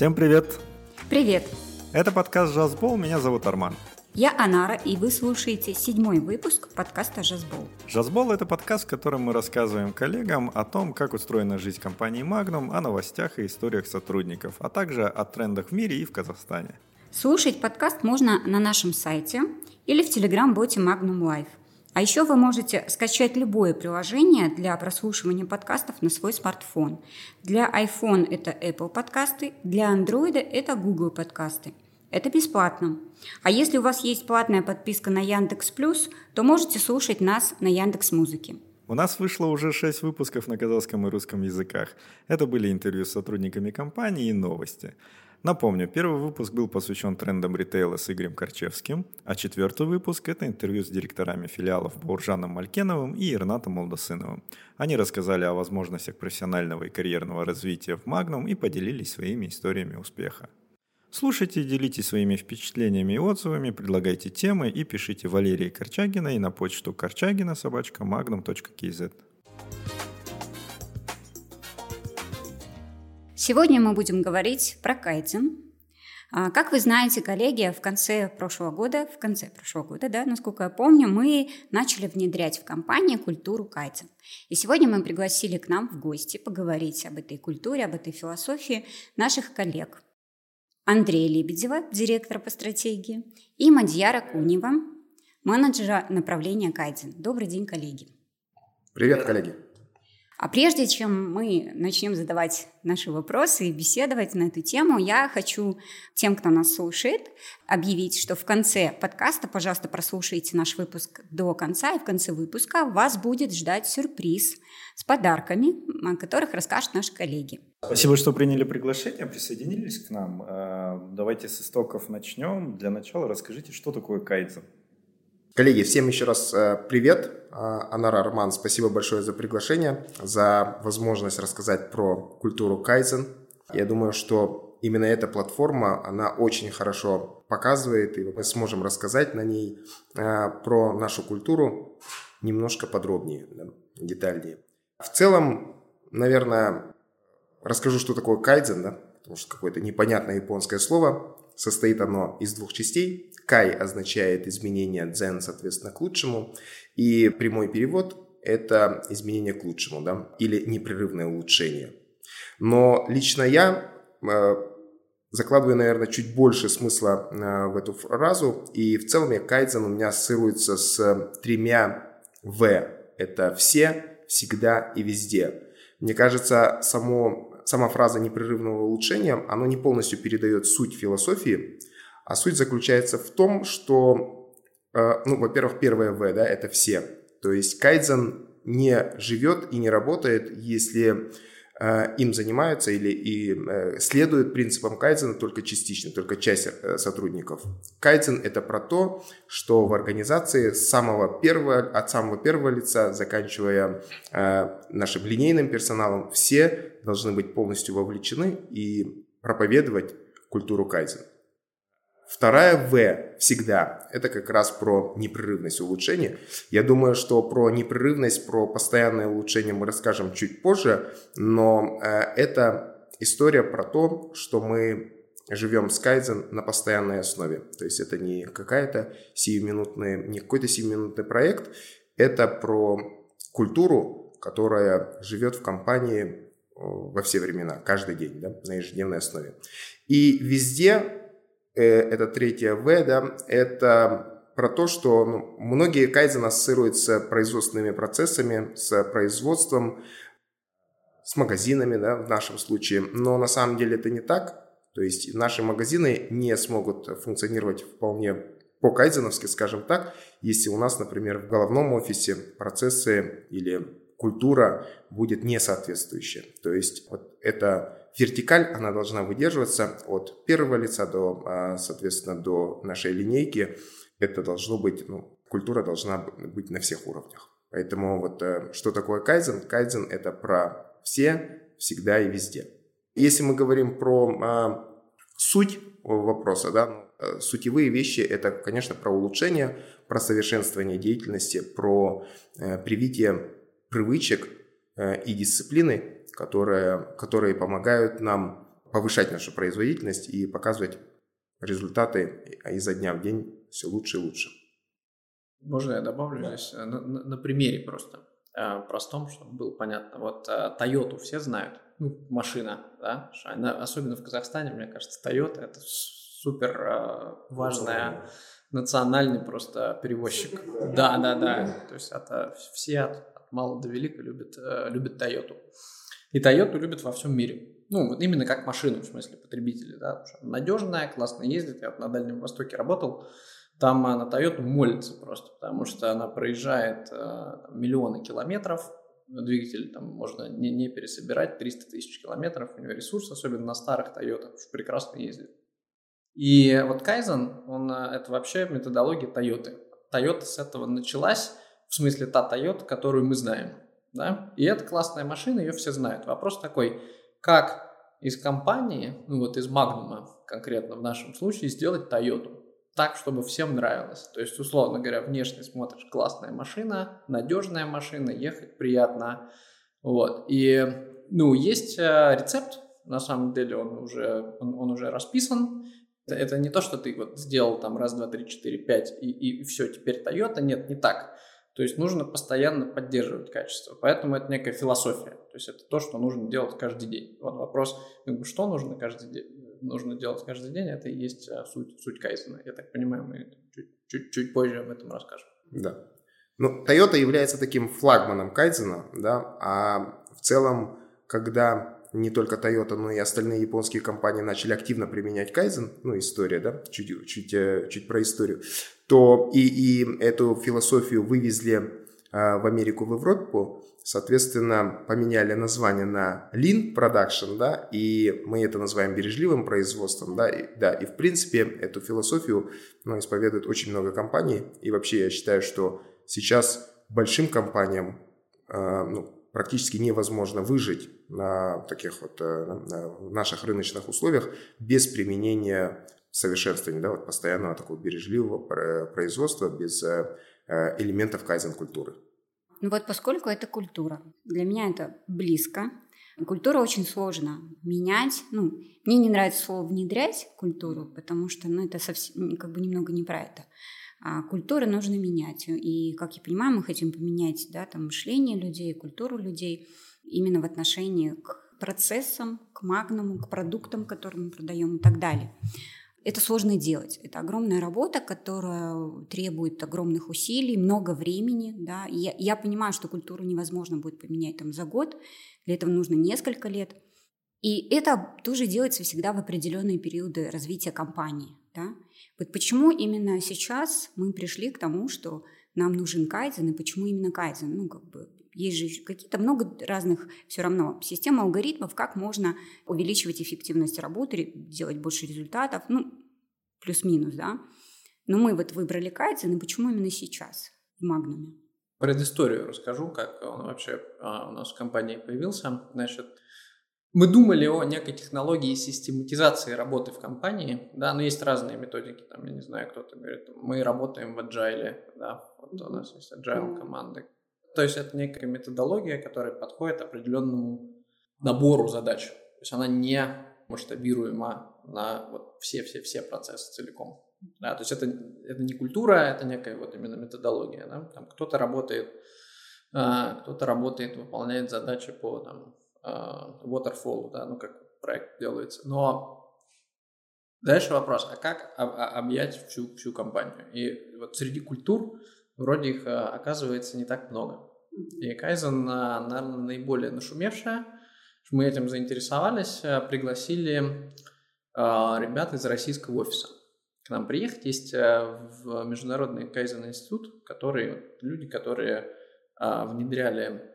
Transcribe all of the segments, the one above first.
Всем привет! Привет! Это подкаст «Жазбол», меня зовут Арман. Я Анара, и вы слушаете седьмой выпуск подкаста «Жазбол». «Жазбол» — это подкаст, в котором мы рассказываем коллегам о том, как устроена жизнь компании Magnum, о новостях и историях сотрудников, а также о трендах в мире и в Казахстане. Слушать подкаст можно на нашем сайте или в телеграм-боте Magnum Live. А еще вы можете скачать любое приложение для прослушивания подкастов на свой смартфон. Для iPhone это Apple подкасты, для Android это Google подкасты. Это бесплатно. А если у вас есть платная подписка на Яндекс Плюс, то можете слушать нас на Яндекс Музыке. У нас вышло уже шесть выпусков на казахском и русском языках. Это были интервью с сотрудниками компании и новости. Напомню, первый выпуск был посвящен трендам ритейла с Игорем Корчевским, а четвертый выпуск – это интервью с директорами филиалов Бауржаном Малькеновым и Ирнатом Молдосыновым. Они рассказали о возможностях профессионального и карьерного развития в Магнум и поделились своими историями успеха. Слушайте, делитесь своими впечатлениями и отзывами, предлагайте темы и пишите Валерии Корчагиной на почту корчагина собачка. Сегодня мы будем говорить про кайдзен. А, как вы знаете, коллеги, в конце прошлого года, в конце прошлого года, да, насколько я помню, мы начали внедрять в компании культуру кайдзен. И сегодня мы пригласили к нам в гости поговорить об этой культуре, об этой философии наших коллег. Андрея Лебедева, директора по стратегии, и Мадьяра Кунева, менеджера направления Кайдзен. Добрый день, коллеги. Привет, коллеги. А прежде чем мы начнем задавать наши вопросы и беседовать на эту тему, я хочу тем, кто нас слушает, объявить, что в конце подкаста, пожалуйста, прослушайте наш выпуск до конца, и в конце выпуска вас будет ждать сюрприз с подарками, о которых расскажут наши коллеги. Спасибо, что приняли приглашение, присоединились к нам. Э, давайте с истоков начнем. Для начала расскажите, что такое кайдзен. Коллеги, всем еще раз э, привет. Э, Анара Арман, спасибо большое за приглашение, за возможность рассказать про культуру кайзен. Я думаю, что именно эта платформа, она очень хорошо показывает, и мы сможем рассказать на ней э, про нашу культуру немножко подробнее, детальнее. В целом, наверное, расскажу, что такое кайдзен, да, потому что какое-то непонятное японское слово. Состоит оно из двух частей. Кай означает изменение дзен, соответственно, к лучшему. И прямой перевод – это изменение к лучшему, да, или непрерывное улучшение. Но лично я э, закладываю, наверное, чуть больше смысла э, в эту фразу. И в целом я кайдзен у меня ассоциируется с тремя «в». Это «все», «всегда» и «везде». Мне кажется, само, сама фраза непрерывного улучшения, она не полностью передает суть философии, а суть заключается в том, что, э, ну, во-первых, первое В, да, это все. То есть кайдзен не живет и не работает, если им занимаются или и э, следуют принципам кайдзена только частично, только часть сотрудников. Кайдзен – это про то, что в организации с самого первого, от самого первого лица, заканчивая нашим линейным персоналом, все должны быть полностью вовлечены и проповедовать культуру кайдзена. Вторая В всегда. Это как раз про непрерывность улучшения. Я думаю, что про непрерывность, про постоянное улучшение мы расскажем чуть позже, но э, это история про то, что мы живем с кайдзен на постоянной основе. То есть это не какая-то сиюминутный, не какой-то сиюминутный проект, это про культуру, которая живет в компании э, во все времена, каждый день, да, на ежедневной основе. И везде это третье В, да, это про то, что ну, многие кайдзен ассоциируют с производственными процессами, с производством, с магазинами, да, в нашем случае, но на самом деле это не так. То есть наши магазины не смогут функционировать вполне по-кайдзеновски, скажем так, если у нас, например, в головном офисе процессы или культура будет несоответствующая. То есть вот это вертикаль, она должна выдерживаться от первого лица до, а, соответственно, до нашей линейки. Это должно быть, ну, культура должна быть на всех уровнях. Поэтому вот э, что такое кайдзен? Кайдзен – это про все, всегда и везде. Если мы говорим про а, суть вопроса, да, ну, э, сутевые вещи – это, конечно, про улучшение, про совершенствование деятельности, про э, привитие привычек и дисциплины, которые, которые помогают нам повышать нашу производительность и показывать результаты изо дня в день все лучше и лучше. Можно я добавлю да. здесь на, на, на примере просто э, простом, чтобы было понятно. Вот э, Toyota все знают, ну, машина, да, она, особенно в Казахстане, мне кажется, Toyota это супер э, важная национальный просто перевозчик. Да, да, да. То есть это все от, от мала до велика любят, э, любят Toyota. И Toyota любят во всем мире. Ну, вот именно как машину, в смысле потребители, да. Надежная, классно ездит. Я вот на Дальнем Востоке работал. Там на Toyota молится просто, потому что она проезжает э, миллионы километров, двигатель там можно не, не пересобирать, 300 тысяч километров, у него ресурс, особенно на старых Toyota, прекрасно ездит. И вот Kaizen, он, э, это вообще методология Toyota. Toyota с этого началась, в смысле та Toyota, которую мы знаем. Да? И это классная машина, ее все знают. Вопрос такой, как из компании, ну вот из Magnum конкретно в нашем случае, сделать Toyota так, чтобы всем нравилось. То есть, условно говоря, внешне смотришь, классная машина, надежная машина, ехать приятно. Вот. И, ну, есть э, рецепт, на самом деле он уже, он, он уже расписан. Это, это не то, что ты вот сделал там раз, два, три, четыре, пять и, и все, теперь Toyota. Нет, не так. То есть нужно постоянно поддерживать качество. Поэтому это некая философия. То есть это то, что нужно делать каждый день. Вот вопрос, что нужно каждый день? нужно делать каждый день, это и есть а, суть, суть кайзена. Я так понимаю, мы чуть, чуть, позже об этом расскажем. Да. Ну, Toyota является таким флагманом кайзена, да, а в целом, когда не только Toyota, но и остальные японские компании начали активно применять кайзен, ну, история, да, чуть, чуть, э, чуть про историю, то и, и эту философию вывезли э, в Америку, в Европу, Соответственно, поменяли название на Lean Production, да, и мы это называем бережливым производством, да, и, да, и в принципе эту философию ну, исповедует очень много компаний, и вообще я считаю, что сейчас большим компаниям э, ну, практически невозможно выжить на таких вот э, на наших рыночных условиях без применения совершенствования, да, вот постоянного такого бережливого производства без э, элементов кайзен-культуры. Ну вот поскольку это культура, для меня это близко. Культура очень сложно менять. Ну, мне не нравится слово внедрять культуру, потому что, ну, это совсем как бы немного не про это. А культуру нужно менять. И, как я понимаю, мы хотим поменять, да, там мышление людей, культуру людей именно в отношении к процессам, к магнуму, к продуктам, которые мы продаем и так далее. Это сложно делать. Это огромная работа, которая требует огромных усилий, много времени. Да. я, я понимаю, что культуру невозможно будет поменять там, за год. Для этого нужно несколько лет. И это тоже делается всегда в определенные периоды развития компании. Да. Вот почему именно сейчас мы пришли к тому, что нам нужен кайдзен, и почему именно кайдзен? Ну, как бы есть же какие-то много разных все равно систем алгоритмов, как можно увеличивать эффективность работы, делать больше результатов, ну, плюс-минус, да. Но мы вот выбрали кайдзен, и почему именно сейчас в Магнуме? Предысторию расскажу, как он вообще а, у нас в компании появился. Значит, мы думали о некой технологии систематизации работы в компании, да, но есть разные методики, там, я не знаю, кто-то говорит, мы работаем в agile, да, вот у нас есть agile команды, то есть это некая методология, которая подходит определенному набору задач. То есть она не масштабируема на вот все-все-все процессы целиком. Да, то есть это, это не культура, это некая вот именно методология. Да? Там кто-то работает, а, кто-то работает, выполняет задачи по там, waterfall, да, ну как проект делается. Но дальше вопрос, а как объять всю, всю компанию? И вот среди культур вроде их а, оказывается не так много. И Кайзен, а, наверное, наиболее нашумевшая. Мы этим заинтересовались, а, пригласили ребят из российского офиса к нам приехать. Есть в Международный Кайзен институт, которые, люди, которые внедряли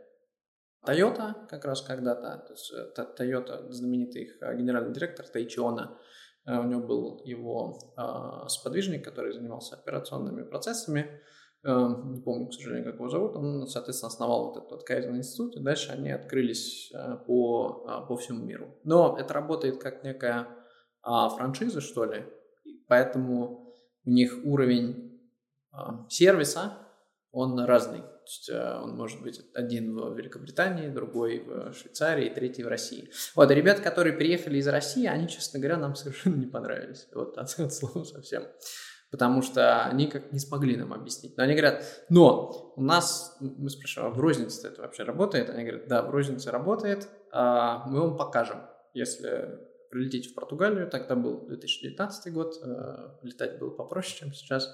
Toyota как раз когда-то. То есть э, Toyota, знаменитый их генеральный директор Тайчиона, у него был его сподвижник, который занимался операционными процессами. Эм, не помню, к сожалению, как его зовут, он, соответственно, основал вот этот вот Kaizen институт, и дальше они открылись э, по, э, по всему миру. Но это работает как некая а, франшиза, что ли, поэтому у них уровень а, сервиса, он разный. То есть э, он может быть один в Великобритании, другой в Швейцарии, третий в России. Вот, и ребята, которые приехали из России, они, честно говоря, нам совершенно не понравились. Вот, от, от слова совсем. Потому что они как не смогли нам объяснить. Но они говорят, но у нас, мы спрашиваем, а в рознице это вообще работает? Они говорят, да, в рознице работает, а мы вам покажем. Если прилетите в Португалию, тогда был 2019 год, э, летать было попроще, чем сейчас.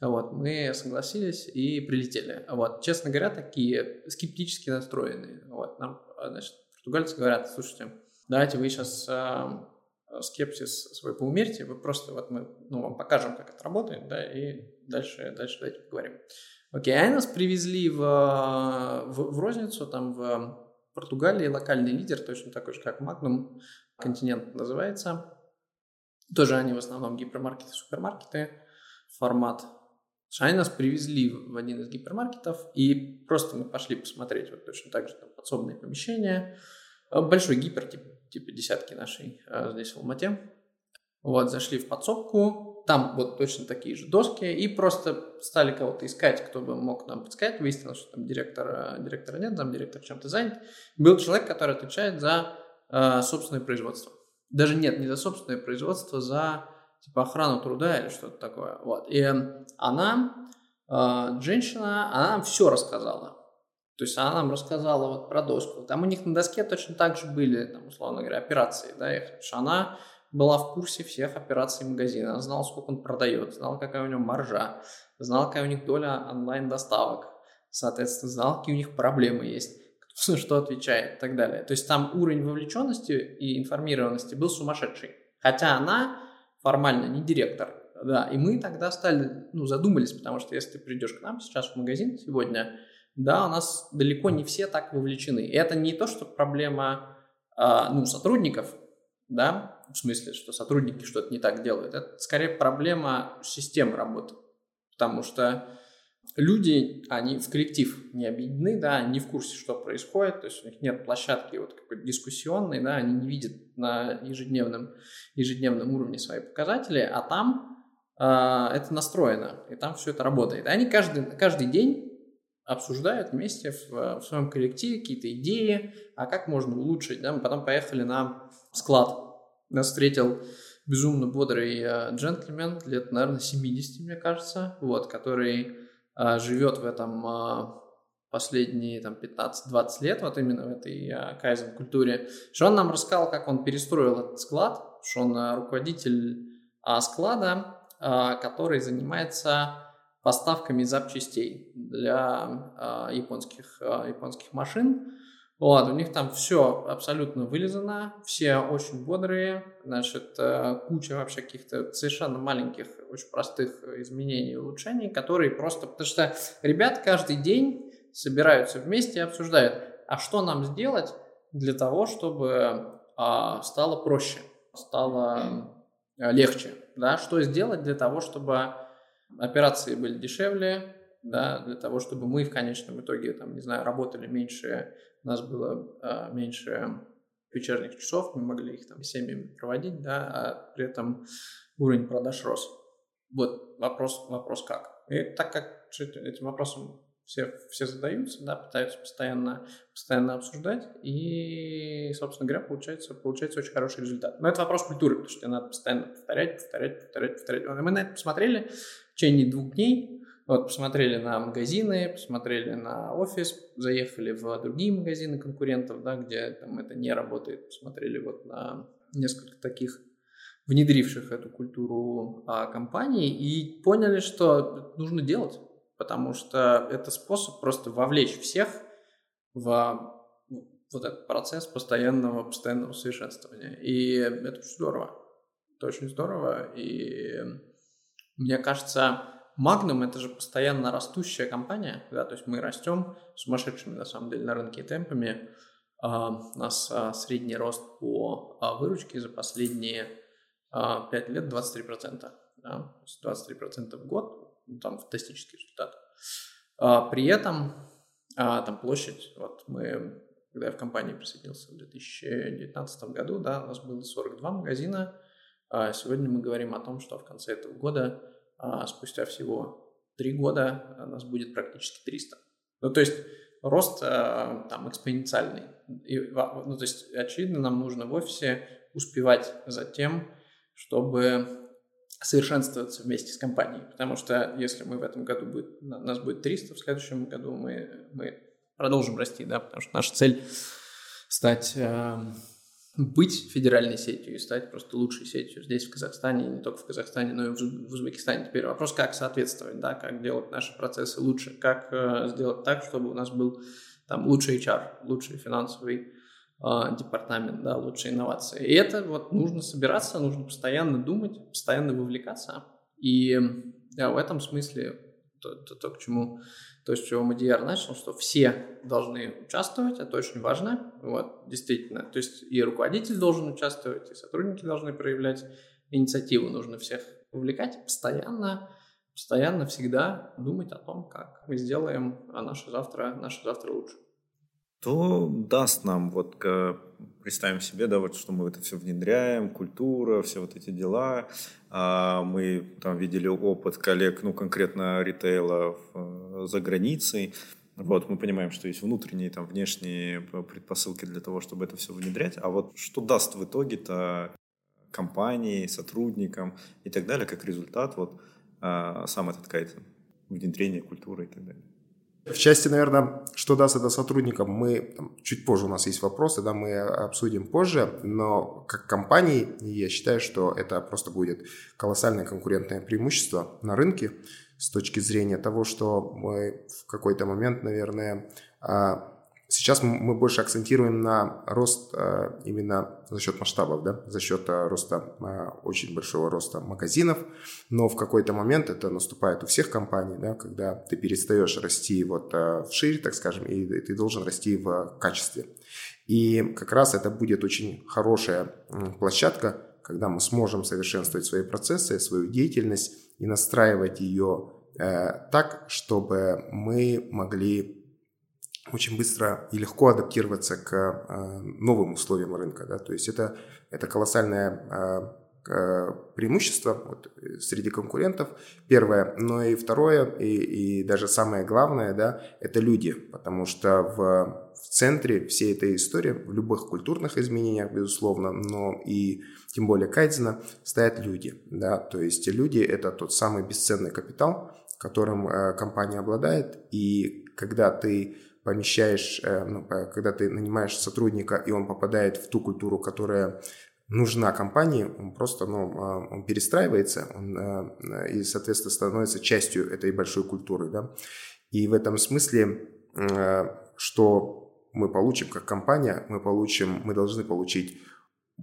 Вот, мы согласились и прилетели. Вот, честно говоря, такие скептически настроенные. Вот, нам, значит, португальцы говорят, слушайте, давайте вы сейчас э, скепсис свой поумерьте, вы просто, вот мы, ну, вам покажем, как это работает, да, и дальше, дальше давайте поговорим. Окей, они нас привезли в, в, в розницу, там в Португалии локальный лидер, точно такой же, как Magnum, континент называется. Тоже они в основном гипермаркеты, супермаркеты, формат они нас привезли в один из гипермаркетов, и просто мы пошли посмотреть вот точно так же там подсобные помещения. Э, большой гипер, типа, типа десятки нашей э, здесь в Алмате. Вот, зашли в подсобку, там вот точно такие же доски, и просто стали кого-то искать, кто бы мог нам подсказать. Выяснилось, что там директора, директора нет, там директор чем-то занят. Был человек, который отвечает за э, собственное производство. Даже нет, не за собственное производство, за типа охрану труда или что-то такое. Вот. И она, э, женщина, она нам все рассказала. То есть она нам рассказала вот про доску. Там у них на доске точно так же были, там, условно говоря, операции. Да, их, что она была в курсе всех операций магазина. Она знала, сколько он продает, знала, какая у него маржа, знала, какая у них доля онлайн-доставок. Соответственно, знала, какие у них проблемы есть кто что отвечает и так далее. То есть там уровень вовлеченности и информированности был сумасшедший. Хотя она формально не директор. Да, и мы тогда стали, ну, задумались, потому что если ты придешь к нам сейчас в магазин сегодня, да, у нас далеко не все так вовлечены. И это не то, что проблема, а, ну, сотрудников, да, в смысле, что сотрудники что-то не так делают. Это скорее проблема системы работы. Потому что люди, они в коллектив не объединены, да, они не в курсе, что происходит, то есть у них нет площадки вот какой-то дискуссионной, да, они не видят на ежедневном, ежедневном уровне свои показатели, а там э, это настроено, и там все это работает. Они каждый, каждый день обсуждают вместе в, в своем коллективе какие-то идеи, а как можно улучшить, да, мы потом поехали на склад, нас встретил безумно бодрый э, джентльмен, лет, наверное, 70, мне кажется, вот, который живет в этом а, последние там, 15-20 лет, вот именно в этой а, кайзен-культуре, что он нам рассказал, как он перестроил этот склад, что он руководитель склада, который занимается поставками запчастей для японских, японских машин. Вот, у них там все абсолютно вылезано, все очень бодрые, значит, э, куча вообще каких-то совершенно маленьких, очень простых изменений и улучшений, которые просто... Потому что ребят каждый день собираются вместе и обсуждают, а что нам сделать для того, чтобы а, стало проще, стало а, легче, да, что сделать для того, чтобы операции были дешевле, да, для того, чтобы мы в конечном итоге, там, не знаю, работали меньше у нас было а, меньше вечерних часов, мы могли их там семьями проводить, да, а при этом уровень продаж рос. Вот вопрос, вопрос как. И так как этим вопросом все, все задаются, да, пытаются постоянно, постоянно обсуждать, и, собственно говоря, получается, получается очень хороший результат. Но это вопрос культуры, потому что тебе надо постоянно повторять, повторять, повторять, повторять. Мы на это посмотрели в течение двух дней, вот, посмотрели на магазины, посмотрели на офис, заехали в другие магазины конкурентов, да, где там это не работает, посмотрели вот на несколько таких внедривших эту культуру а, компаний и поняли, что нужно делать, потому что это способ просто вовлечь всех в вот этот процесс постоянного, постоянного совершенствования. И это очень здорово. Это очень здорово. И мне кажется, Magnum это же постоянно растущая компания, да, то есть мы растем сумасшедшими на самом деле на рынке темпами. Uh, у нас uh, средний рост по uh, выручке за последние uh, 5 лет 23%. Да? 23% в год, ну, там фантастический результат. При этом там площадь, вот мы, когда я в компании присоединился в 2019 году, да, у нас было 42 магазина, сегодня мы говорим о том, что в конце этого года а спустя всего три года нас будет практически 300. Ну, то есть рост э, там экспоненциальный. И, ну, то есть, очевидно, нам нужно в офисе успевать за тем, чтобы совершенствоваться вместе с компанией. Потому что если мы в этом году будет, нас будет 300, в следующем году мы, мы продолжим расти, да, потому что наша цель стать э, быть федеральной сетью и стать просто лучшей сетью здесь, в Казахстане, и не только в Казахстане, но и в Узбекистане. Теперь вопрос, как соответствовать, да, как делать наши процессы лучше, как э, сделать так, чтобы у нас был там лучший HR, лучший финансовый э, департамент, да, лучшие инновации. И это вот нужно собираться, нужно постоянно думать, постоянно вовлекаться. И да, в этом смысле то, то, то, к чему то, с чего Мадияр начал, что все должны участвовать, это очень важно, вот, действительно. То есть и руководитель должен участвовать, и сотрудники должны проявлять инициативу, нужно всех увлекать постоянно, постоянно, всегда думать о том, как мы сделаем а наше завтра, наше завтра лучше. То даст нам, вот представим себе, да, вот что мы это все внедряем, культура, все вот эти дела, а, мы там видели опыт коллег, ну, конкретно ритейла э, за границей. Вот, мы понимаем, что есть внутренние, там, внешние предпосылки для того, чтобы это все внедрять. А вот что даст в итоге-то компании, сотрудникам и так далее, как результат, вот а, сам этот кайтинг, внедрение культуры и так далее. В части, наверное, что даст это сотрудникам, мы там, чуть позже у нас есть вопросы, да, мы обсудим позже, но как компании я считаю, что это просто будет колоссальное конкурентное преимущество на рынке с точки зрения того, что мы в какой-то момент, наверное, а, Сейчас мы больше акцентируем на рост э, именно за счет масштабов, да, за счет э, роста, э, очень большого роста магазинов, но в какой-то момент это наступает у всех компаний, да, когда ты перестаешь расти вот вширь, так скажем, и ты должен расти в качестве. И как раз это будет очень хорошая площадка, когда мы сможем совершенствовать свои процессы, свою деятельность и настраивать ее так, чтобы мы могли очень быстро и легко адаптироваться к э, новым условиям рынка. Да? То есть это, это колоссальное э, преимущество вот, среди конкурентов, первое, но и второе, и, и даже самое главное, да, это люди, потому что в, в центре всей этой истории, в любых культурных изменениях, безусловно, но и тем более кайдзена, стоят люди, да, то есть люди – это тот самый бесценный капитал, которым э, компания обладает, и когда ты помещаешь, э, ну, когда ты нанимаешь сотрудника, и он попадает в ту культуру, которая нужна компании, он просто ну, а, он перестраивается он, э, и, соответственно, становится частью этой большой культуры. Да? И в этом смысле, э, что мы получим как компания, мы получим, мы должны получить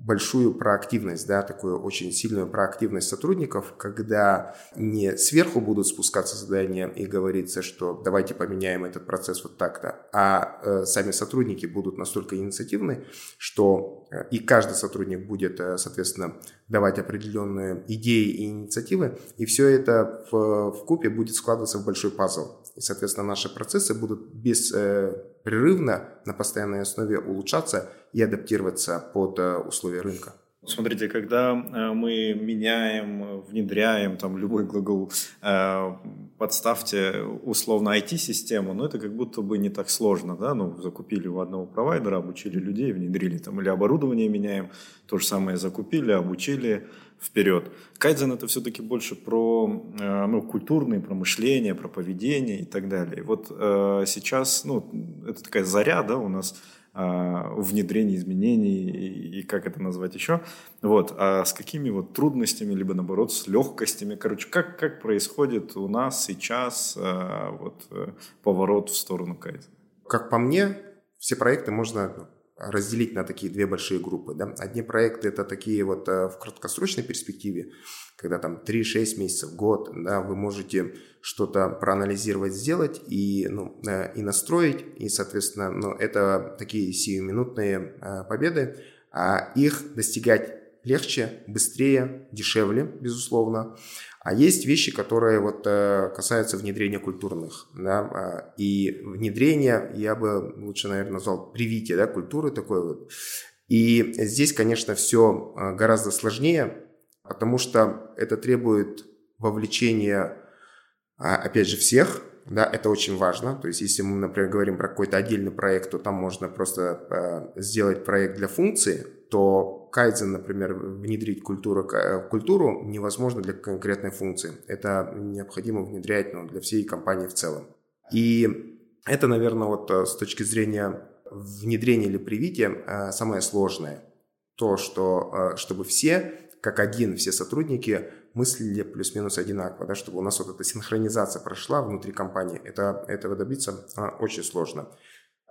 большую проактивность, да, такую очень сильную проактивность сотрудников, когда не сверху будут спускаться задания и говорится, что давайте поменяем этот процесс вот так-то, а э, сами сотрудники будут настолько инициативны, что э, и каждый сотрудник будет, э, соответственно, давать определенные идеи и инициативы, и все это в, в купе будет складываться в большой пазл. И, соответственно, наши процессы будут беспрерывно на постоянной основе улучшаться и адаптироваться под э, условия рынка. Смотрите, когда э, мы меняем, внедряем там любой глагол, э, подставьте условно IT-систему, но это как будто бы не так сложно, да, ну, закупили у одного провайдера, обучили людей, внедрили там, или оборудование меняем, то же самое закупили, обучили, вперед. Кайдзен это все-таки больше про ну, культурные, про мышление, про поведение и так далее. Вот сейчас, ну, это такая заря, да, у нас а, внедрении изменений и, как это назвать еще. Вот. А с какими вот трудностями, либо наоборот с легкостями, короче, как, как происходит у нас сейчас а, вот, э, поворот в сторону кайта? Как по мне, все проекты можно разделить на такие две большие группы. Да? Одни проекты это такие вот э, в краткосрочной перспективе, когда там 3-6 месяцев, год, да, вы можете что-то проанализировать, сделать и, ну, э, и настроить, и, соответственно, ну, это такие сиюминутные э, победы, а их достигать легче, быстрее, дешевле, безусловно. А есть вещи, которые вот э, касаются внедрения культурных. Да? А, и внедрение, я бы лучше, наверное, назвал привитие да, культуры такой вот. И здесь, конечно, все гораздо сложнее, потому что это требует вовлечения, а, опять же, всех, да, это очень важно. То есть, если мы, например, говорим про какой-то отдельный проект, то там можно просто э, сделать проект для функции, то кайдзен, например, внедрить культуру, культуру невозможно для конкретной функции. Это необходимо внедрять ну, для всей компании в целом. И это, наверное, вот э, с точки зрения внедрения или привития э, самое сложное. То, что э, чтобы все, как один, все сотрудники мыслили плюс-минус одинаково, да, чтобы у нас вот эта синхронизация прошла внутри компании. Это, этого добиться а, очень сложно.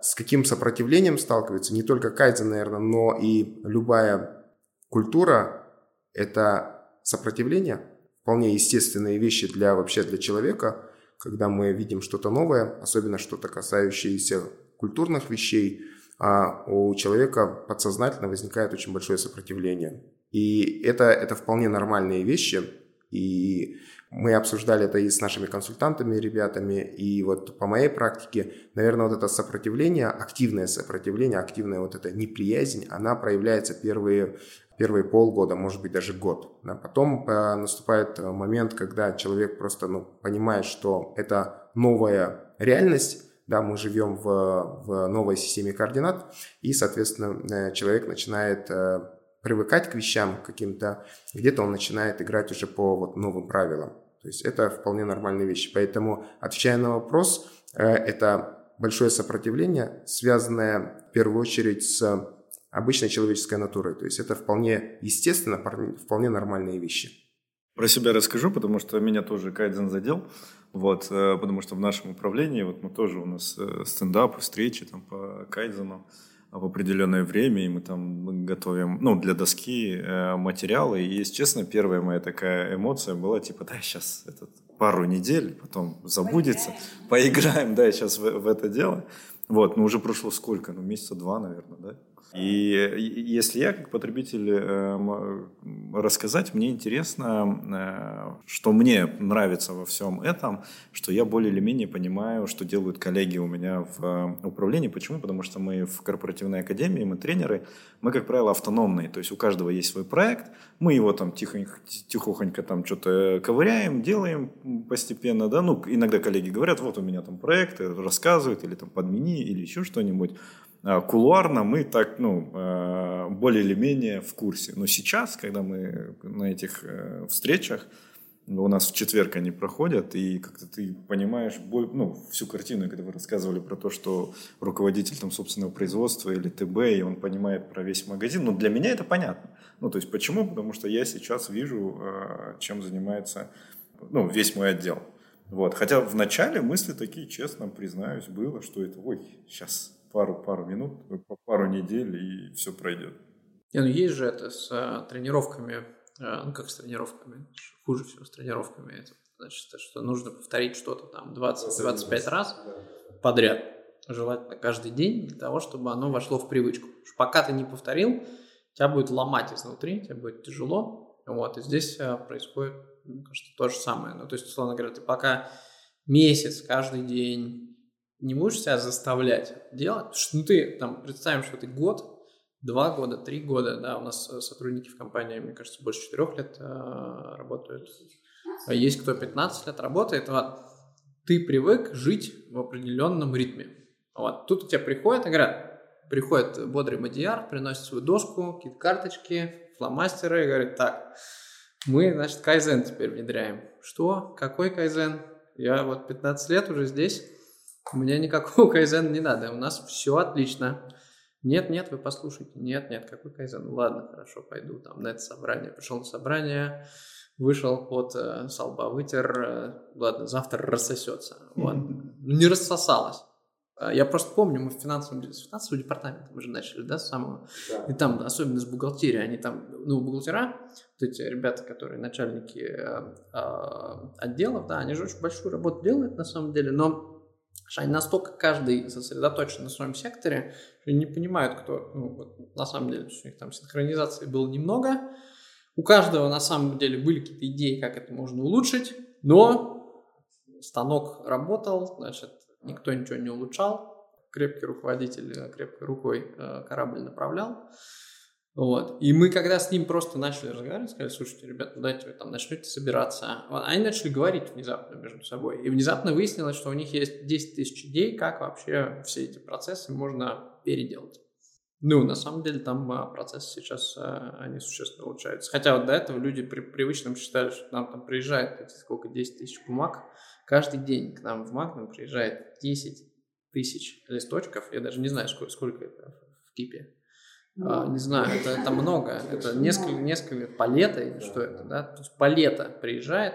С каким сопротивлением сталкивается не только кайдзен, наверное, но и любая культура – это сопротивление, вполне естественные вещи для вообще для человека, когда мы видим что-то новое, особенно что-то касающееся культурных вещей, а у человека подсознательно возникает очень большое сопротивление. И это, это вполне нормальные вещи. И мы обсуждали это и с нашими консультантами, ребятами. И вот по моей практике, наверное, вот это сопротивление, активное сопротивление, активная вот эта неприязнь, она проявляется первые первые полгода, может быть, даже год. Да. Потом э, наступает момент, когда человек просто ну, понимает, что это новая реальность, да, мы живем в, в новой системе координат, и, соответственно, э, человек начинает э, привыкать к вещам каким-то, где-то он начинает играть уже по вот новым правилам. То есть это вполне нормальные вещи. Поэтому, отвечая на вопрос, э, это большое сопротивление, связанное в первую очередь с обычной человеческой натурой. То есть это вполне естественно, вполне нормальные вещи. Про себя расскажу, потому что меня тоже кайдзен задел. Вот, э, потому что в нашем управлении вот мы тоже у нас э, стендапы, встречи там по кайдзену в определенное время, и мы там готовим, ну, для доски э, материалы. И, если честно, первая моя такая эмоция была, типа, да, сейчас этот, пару недель, потом забудется, поиграем, поиграем да, сейчас в, в это дело. Вот, ну, уже прошло сколько? Ну, месяца два, наверное, да? И если я как потребитель э, рассказать, мне интересно, э, что мне нравится во всем этом, что я более или менее понимаю, что делают коллеги у меня в э, управлении. Почему? Потому что мы в корпоративной академии, мы тренеры, мы, как правило, автономные. То есть у каждого есть свой проект, мы его там тихохонько там что-то ковыряем, делаем постепенно, да, ну, иногда коллеги говорят, вот у меня там проект, рассказывают, или там подмени, или еще что-нибудь. А, кулуарно мы так, ну, а, более или менее в курсе. Но сейчас, когда мы на этих э, встречах, у нас в четверг они проходят, и как-то ты понимаешь ну, всю картину, когда вы рассказывали про то, что руководитель там собственного производства или ТБ, и он понимает про весь магазин. Ну, для меня это понятно. Ну, то есть почему? Потому что я сейчас вижу, чем занимается ну, весь мой отдел. Вот. Хотя в начале мысли такие, честно признаюсь, было, что это, ой, сейчас пару-пару минут, пару недель, и все пройдет. Не, ну есть же это с а, тренировками, а, ну как с тренировками, хуже всего с тренировками, это значит, что нужно повторить что-то там 20-25 раз подряд, желательно каждый день, для того, чтобы оно вошло в привычку. Потому что пока ты не повторил, тебя будет ломать изнутри, тебе будет тяжело, вот, и здесь а, происходит, мне кажется, то же самое. Ну, то есть, условно говоря, ты пока месяц каждый день не будешь себя заставлять делать, потому что ну, ты там представим, что ты год, два года, три года, да, у нас э, сотрудники в компании, мне кажется, больше четырех лет э, работают, а есть кто 15 лет работает, вот, ты привык жить в определенном ритме. Вот. Тут у тебя приходят и говорят, приходит бодрый мадияр, приносит свою доску, какие-то карточки, фломастеры и говорит, так, мы, значит, кайзен теперь внедряем. Что? Какой кайзен? Я вот 15 лет уже здесь, мне никакого кайзена не надо, у нас все отлично. Нет, нет, вы послушайте. Нет, нет, какой кайзен? Ладно, хорошо, пойду там на это собрание. Пришел на собрание, вышел под э, салба, вытер. Э, ладно, завтра рассосется. Вот. Не рассосалось. А, я просто помню, мы в финансовом, с финансового департамента мы же начали, да, с самого. Да. И там, особенно с бухгалтерии, они там, ну, бухгалтера, вот эти ребята, которые начальники э, э, отделов, да, они же очень большую работу делают на самом деле, но что они настолько каждый сосредоточен на своем секторе, что не понимают, кто, ну, вот, на самом деле, у них там синхронизации было немного, у каждого на самом деле были какие-то идеи, как это можно улучшить, но станок работал, значит, никто ничего не улучшал, крепкий руководитель крепкой рукой э, корабль направлял, Вот. И мы когда с ним просто начали разговаривать, сказали, слушайте, ребята, ну давайте вы там начнете собираться. Они начали говорить внезапно между собой. И внезапно выяснилось, что у них есть 10 тысяч идей, как вообще все эти процессы можно переделать. Ну, на самом деле, там а, процессы сейчас, а, они существенно улучшаются. Хотя вот до этого люди при, привычно считали, что нам там приезжает, эти сколько, 10 тысяч бумаг. Каждый день к нам в Магнум приезжает 10 тысяч листочков. Я даже не знаю, сколько, сколько это в Кипе. А, не знаю, это, это много. Это несколько, несколько палета или что это, да? То есть палета приезжает,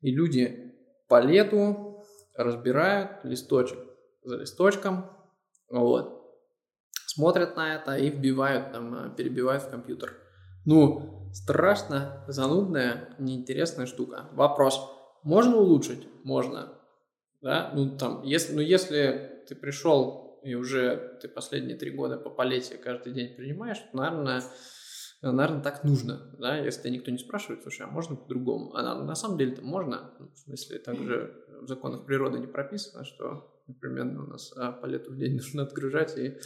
и люди палету разбирают листочек за листочком, вот, смотрят на это и вбивают там, а, перебивают в компьютер. Ну, страшно занудная, неинтересная штука. Вопрос, можно улучшить? Можно. Да? Ну, там, если, ну, если ты пришел и уже ты последние три года по палете каждый день принимаешь, то, наверное, наверное, так нужно, да, если никто не спрашивает, слушай, а можно по-другому? А на, на самом деле-то можно, ну, в смысле, также в законах природы не прописано, что непременно у нас а, палету в день нужно отгружать, и,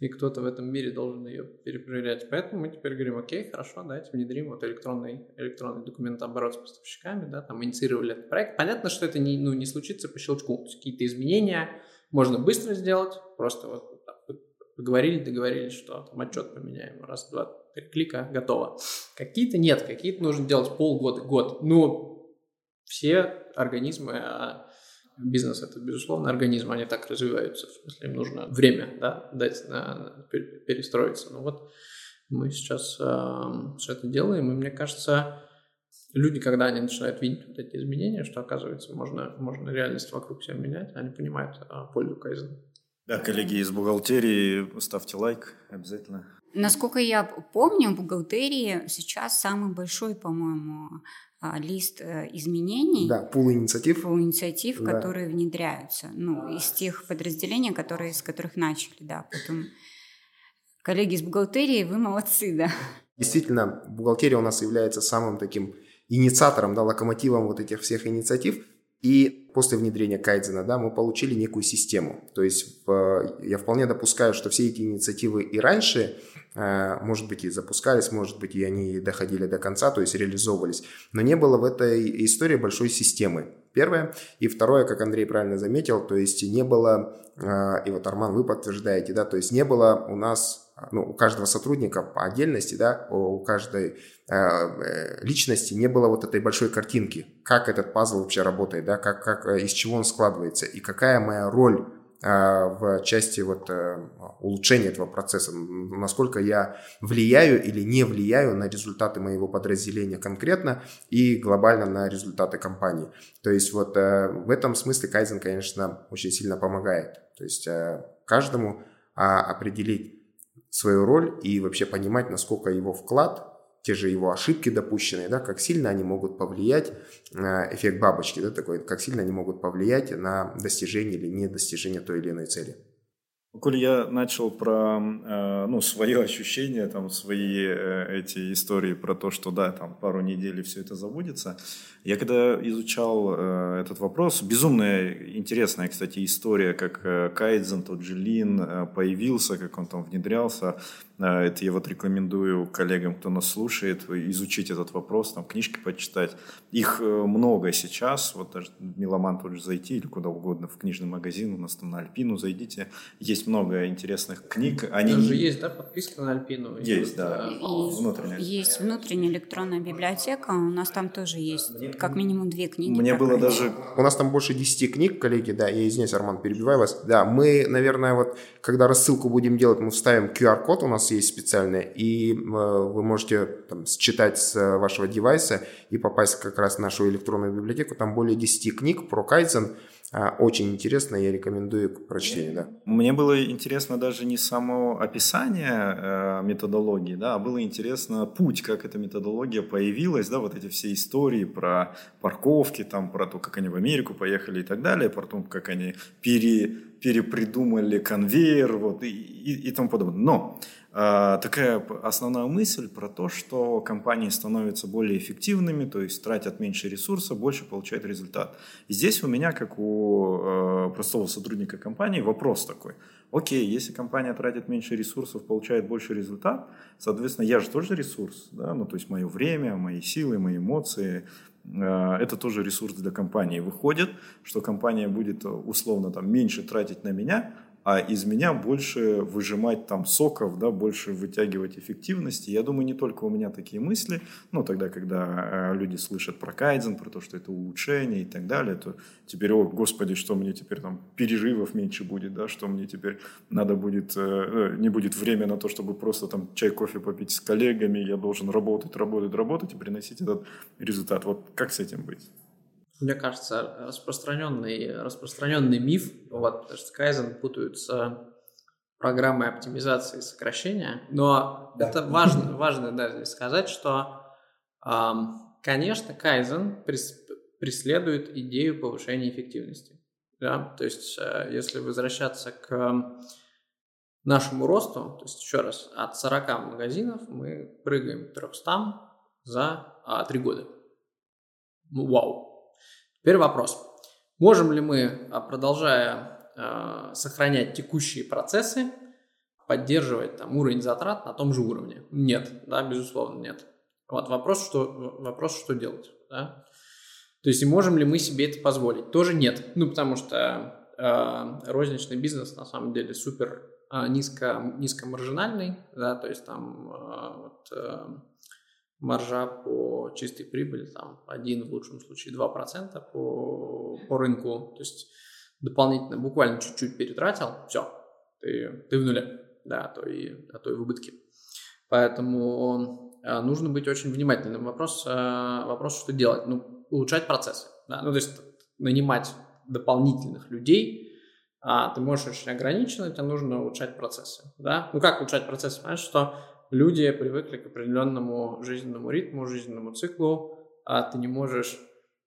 и кто-то в этом мире должен ее перепроверять. Поэтому мы теперь говорим, окей, хорошо, давайте внедрим вот электронный, электронный документооборот с поставщиками, да, там инициировали этот проект. Понятно, что это не, ну, не случится по щелчку, какие-то изменения, можно быстро сделать, просто вот так, поговорили, договорились, что там отчет поменяем, раз, два, три клика, готово. Какие-то нет, какие-то нужно делать полгода, год. Ну, все организмы, а бизнес это, безусловно, организм, они так развиваются, в смысле, им нужно время, да, дать на, перестроиться. Ну вот мы сейчас э, все это делаем, и мне кажется, люди, когда они начинают видеть вот эти изменения, что оказывается можно, можно реальность вокруг себя менять, они понимают а, пользу кайзена. Да, коллеги из бухгалтерии, ставьте лайк обязательно. Насколько я помню, в бухгалтерии сейчас самый большой, по-моему, а, лист э, изменений. Да, пул инициатив. Пул инициатив, да. которые внедряются. Ну, из тех подразделений, которые, с которых начали, да. Потом коллеги из бухгалтерии, вы молодцы, да. Действительно, бухгалтерия у нас является самым таким инициатором, да, локомотивом вот этих всех инициатив. И после внедрения кайдзена, да, мы получили некую систему. То есть я вполне допускаю, что все эти инициативы и раньше, э, может быть, и запускались, может быть, и они доходили до конца, то есть реализовывались. Но не было в этой истории большой системы. Первое. И второе, как Андрей правильно заметил, то есть не было, э, и вот Арман, вы подтверждаете, да, то есть не было у нас ну, у каждого сотрудника по отдельности, да, у каждой э, э, личности не было вот этой большой картинки, как этот пазл вообще работает, да, как, как, э, из чего он складывается и какая моя роль в части вот улучшения этого процесса, насколько я влияю или не влияю на результаты моего подразделения конкретно и глобально на результаты компании. То есть вот в этом смысле Кайзен, конечно, очень сильно помогает. То есть каждому определить свою роль и вообще понимать, насколько его вклад, те же его ошибки допущенные, да, как сильно они могут повлиять, на эффект бабочки, да, такой, как сильно они могут повлиять на достижение или недостижение той или иной цели. Коль я начал про э, ну, свое ощущение, там, свои э, эти истории про то, что да, там пару недель и все это забудется. Я когда изучал э, этот вопрос, безумно интересная, кстати, история, как Кайдзен, тот же Лин появился, как он там внедрялся. Это я вот рекомендую коллегам, кто нас слушает, изучить этот вопрос, там книжки почитать. Их много сейчас, вот даже Меломан тот же зайти или куда угодно в книжный магазин, у нас там на Альпину зайдите, есть много интересных книг. Они... Даже есть, да, подписка на Альпину? Есть, да, внутренняя. Есть внутренняя электронная библиотека, у нас там тоже есть как минимум две книги. Мне было даже... У нас там больше 10 книг, коллеги, да, я извиняюсь, Арман, перебиваю вас. Да, мы, наверное, вот, когда рассылку будем делать, мы вставим QR-код, у нас есть специальный, и э, вы можете там считать с вашего девайса и попасть как раз в нашу электронную библиотеку. Там более 10 книг про Кайдзен, а, очень интересно, я рекомендую к прочтению. Да. Мне было интересно даже не само описание э, методологии, да, а было интересно путь, как эта методология появилась, да, вот эти все истории про парковки, там, про то, как они в Америку поехали и так далее, про то, как они пере, перепридумали конвейер вот, и, и, и тому подобное. Но такая основная мысль про то, что компании становятся более эффективными, то есть тратят меньше ресурса, больше получают результат. И здесь у меня, как у э, простого сотрудника компании, вопрос такой. Окей, если компания тратит меньше ресурсов, получает больше результат, соответственно, я же тоже ресурс, да, ну то есть мое время, мои силы, мои эмоции, э, это тоже ресурс для компании. Выходит, что компания будет условно там меньше тратить на меня, а из меня больше выжимать там соков, да, больше вытягивать эффективности. Я думаю, не только у меня такие мысли, но тогда, когда э, люди слышат про кайдзен, про то, что это улучшение и так далее, то теперь, о, господи, что мне теперь там перерывов меньше будет, да, что мне теперь надо будет, э, э, не будет время на то, чтобы просто там чай, кофе попить с коллегами, я должен работать, работать, работать и приносить этот результат. Вот как с этим быть? Мне кажется, распространенный, распространенный миф, вот, потому что Kaizen путают с программой оптимизации и сокращения, но да. это важно, важно да, здесь сказать, что, конечно, Kaizen преследует идею повышения эффективности. Да? То есть, э, если возвращаться к нашему росту, то есть, еще раз, от 40 магазинов мы прыгаем к 300 за а, 3 года. Ну, вау, Теперь вопрос. Можем ли мы, а, продолжая э, сохранять текущие процессы, поддерживать там, уровень затрат на том же уровне? Нет, да, безусловно, нет. Вот вопрос, что, вопрос, что делать. Да? То есть, можем ли мы себе это позволить? Тоже нет. Ну, потому что э, розничный бизнес на самом деле супер э, низко, низкомаржинальный, да, то есть там э, вот, э, маржа по чистой прибыли там 1, в лучшем случае 2% по, по рынку. То есть дополнительно буквально чуть-чуть перетратил, все, ты, ты в нуле, да, а то и, а то и в убытке. Поэтому э, нужно быть очень внимательным. Вопрос, э, вопрос, что делать? Ну, улучшать процессы. Да? Ну, то есть нанимать дополнительных людей, а ты можешь очень ограниченно, тебе нужно улучшать процессы. Да? Ну, как улучшать процессы? Понимаешь, что люди привыкли к определенному жизненному ритму, жизненному циклу, а ты не можешь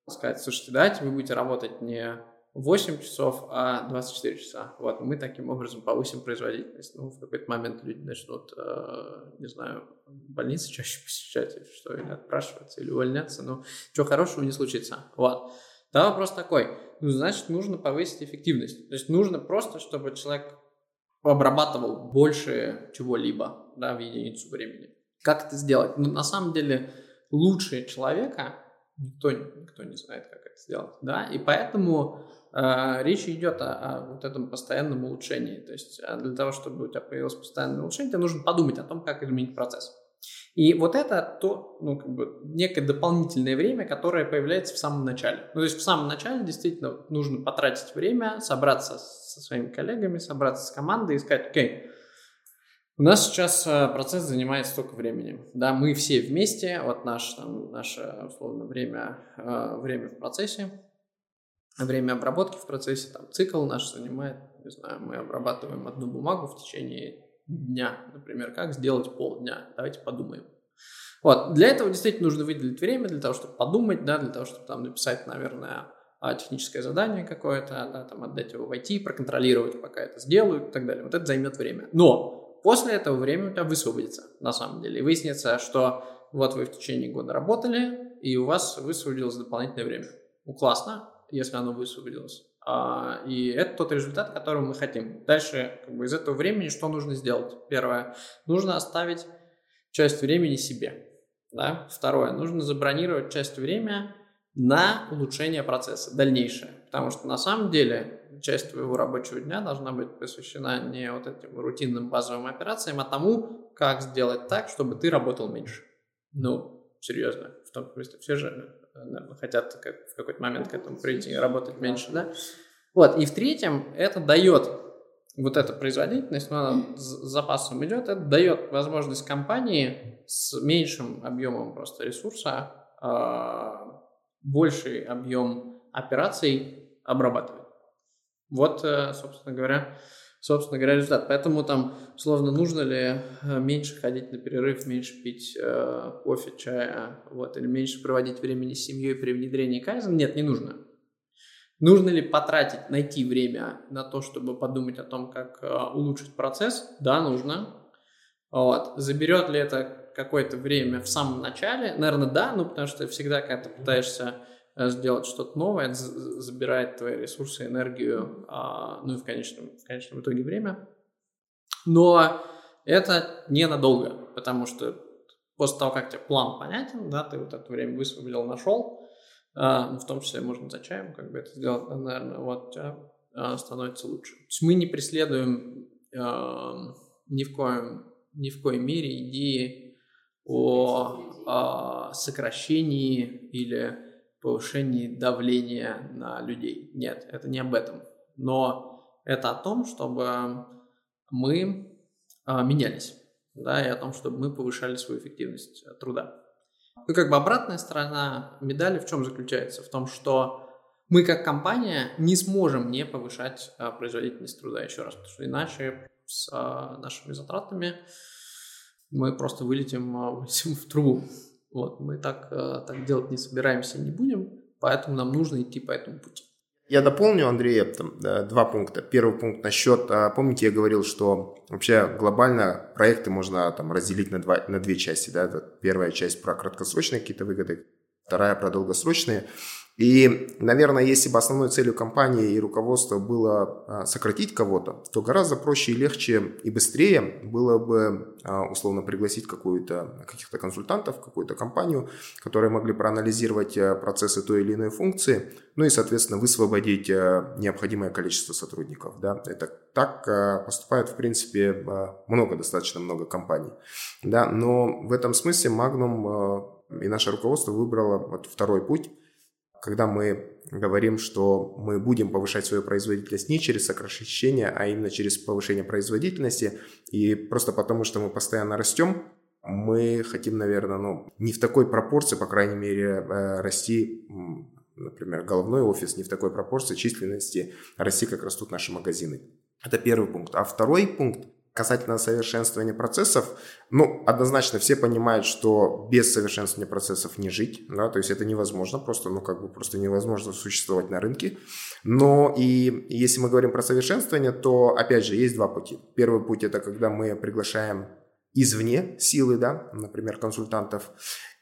сказать, слушайте, давайте вы будете работать не 8 часов, а 24 часа. Вот, мы таким образом повысим производительность. Ну, в какой-то момент люди начнут, э, не знаю, больницы чаще посещать, или что, или отпрашиваться, или увольняться, но чего хорошего не случится. Вот. Да, вопрос такой. Ну, значит, нужно повысить эффективность. То есть нужно просто, чтобы человек обрабатывал больше чего-либо да, в единицу времени. Как это сделать? Ну, на самом деле, лучше человека никто, никто не знает, как это сделать. Да? И поэтому э, речь идет о, о вот этом постоянном улучшении. То есть а для того, чтобы у тебя появилось постоянное улучшение, тебе нужно подумать о том, как изменить процесс. И вот это то, ну, как бы некое дополнительное время, которое появляется в самом начале. Ну, то есть в самом начале действительно нужно потратить время, собраться со своими коллегами, собраться с командой и сказать, окей, у нас сейчас э, процесс занимает столько времени. Да, мы все вместе, вот наш, там, наше условно время, э, время в процессе, время обработки в процессе, там, цикл наш занимает, не знаю, мы обрабатываем одну бумагу в течение дня, например, как сделать полдня. Давайте подумаем. Вот, для этого действительно нужно выделить время, для того, чтобы подумать, да, для того, чтобы там написать, наверное, а, техническое задание какое-то, да, там отдать его в IT, проконтролировать, пока это сделают и так далее. Вот это займет время. Но после этого время у тебя высвободится, на самом деле. И выяснится, что вот вы в течение года работали, и у вас высвободилось дополнительное время. Ну, классно, если оно высвободилось. А, и это тот результат, который мы хотим. Дальше как бы, из этого времени что нужно сделать? Первое. Нужно оставить часть времени себе. Да? Второе. Нужно забронировать часть времени на улучшение процесса, дальнейшее. Потому что на самом деле часть твоего рабочего дня должна быть посвящена не вот этим рутинным базовым операциям, а тому, как сделать так, чтобы ты работал меньше. Ну, серьезно. В том смысле, все же хотят как, в какой-то момент к этому прийти и работать меньше, да? Вот, и в третьем это дает вот эта производительность, но она с запасом идет, это дает возможность компании с меньшим объемом просто ресурса а, больший объем операций обрабатывать. Вот, э, собственно говоря, собственно говоря, результат. Поэтому там, словно, нужно ли э, меньше ходить на перерыв, меньше пить э, кофе, чая, вот, или меньше проводить времени с семьей при внедрении кайзен? Нет, не нужно. Нужно ли потратить, найти время на то, чтобы подумать о том, как э, улучшить процесс? Да, нужно. Вот. Заберет ли это какое-то время в самом начале? Наверное, да, ну потому что всегда, когда ты пытаешься сделать что-то новое, это забирает твои ресурсы, энергию, а, ну и в конечном, в конечном итоге время. Но это ненадолго, потому что после того, как тебе план понятен, да, ты вот это время высвободил, нашел, а, в том числе можно за чаем как бы это сделать, наверное, вот у тебя а, становится лучше. То есть мы не преследуем ни в коем ни в коей мере идеи о, о сокращении или повышении давления на людей. Нет, это не об этом. Но это о том, чтобы мы а, менялись, да, и о том, чтобы мы повышали свою эффективность труда. Ну, как бы обратная сторона медали в чем заключается? В том, что мы как компания не сможем не повышать а, производительность труда еще раз, потому что иначе с а, нашими затратами мы просто вылетим, вылетим в трубу. Вот, мы так, а, так делать не собираемся и не будем, поэтому нам нужно идти по этому пути. Я дополню, Андрей, там, два пункта. Первый пункт насчет, а, помните, я говорил, что вообще глобально проекты можно там, разделить на, два, на две части. Да? Первая часть про краткосрочные какие-то выгоды, вторая про долгосрочные. И, наверное, если бы основной целью компании и руководства было а, сократить кого-то, то гораздо проще и легче и быстрее было бы а, условно пригласить какую-то, каких-то консультантов, какую-то компанию, которые могли проанализировать а, процессы той или иной функции, ну и, соответственно, высвободить необходимое количество сотрудников. Да? Это так поступает, в принципе, много, достаточно много компаний. Да? Но в этом смысле Magnum и наше руководство выбрало вот второй путь, когда мы говорим, что мы будем повышать свою производительность не через сокращение, а именно через повышение производительности. И просто потому, что мы постоянно растем, мы хотим, наверное, ну, не в такой пропорции, по крайней мере, э, расти, например, головной офис, не в такой пропорции численности расти, как растут наши магазины. Это первый пункт. А второй пункт Касательно совершенствования процессов, ну, однозначно все понимают, что без совершенствования процессов не жить, да, то есть это невозможно, просто, ну, как бы просто невозможно существовать на рынке. Но и если мы говорим про совершенствование, то, опять же, есть два пути. Первый путь – это когда мы приглашаем извне силы, да, например, консультантов.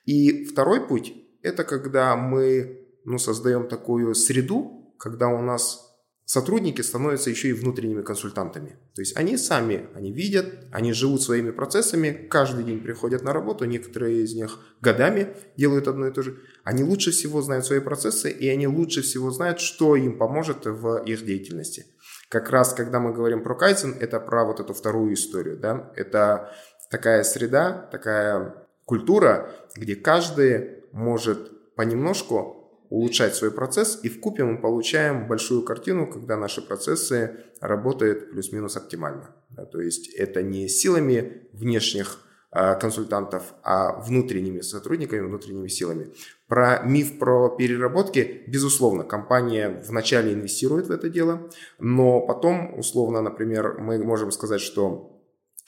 И второй путь – это когда мы, ну, создаем такую среду, когда у нас сотрудники становятся еще и внутренними консультантами. То есть они сами, они видят, они живут своими процессами, каждый день приходят на работу, некоторые из них годами делают одно и то же. Они лучше всего знают свои процессы, и они лучше всего знают, что им поможет в их деятельности. Как раз, когда мы говорим про кайдзен, это про вот эту вторую историю. Да? Это такая среда, такая культура, где каждый может понемножку улучшать свой процесс, и в купе мы получаем большую картину, когда наши процессы работают плюс-минус оптимально. Да, то есть это не силами внешних а, консультантов, а внутренними сотрудниками, внутренними силами. Про миф про переработки, безусловно, компания вначале инвестирует в это дело, но потом, условно, например, мы можем сказать, что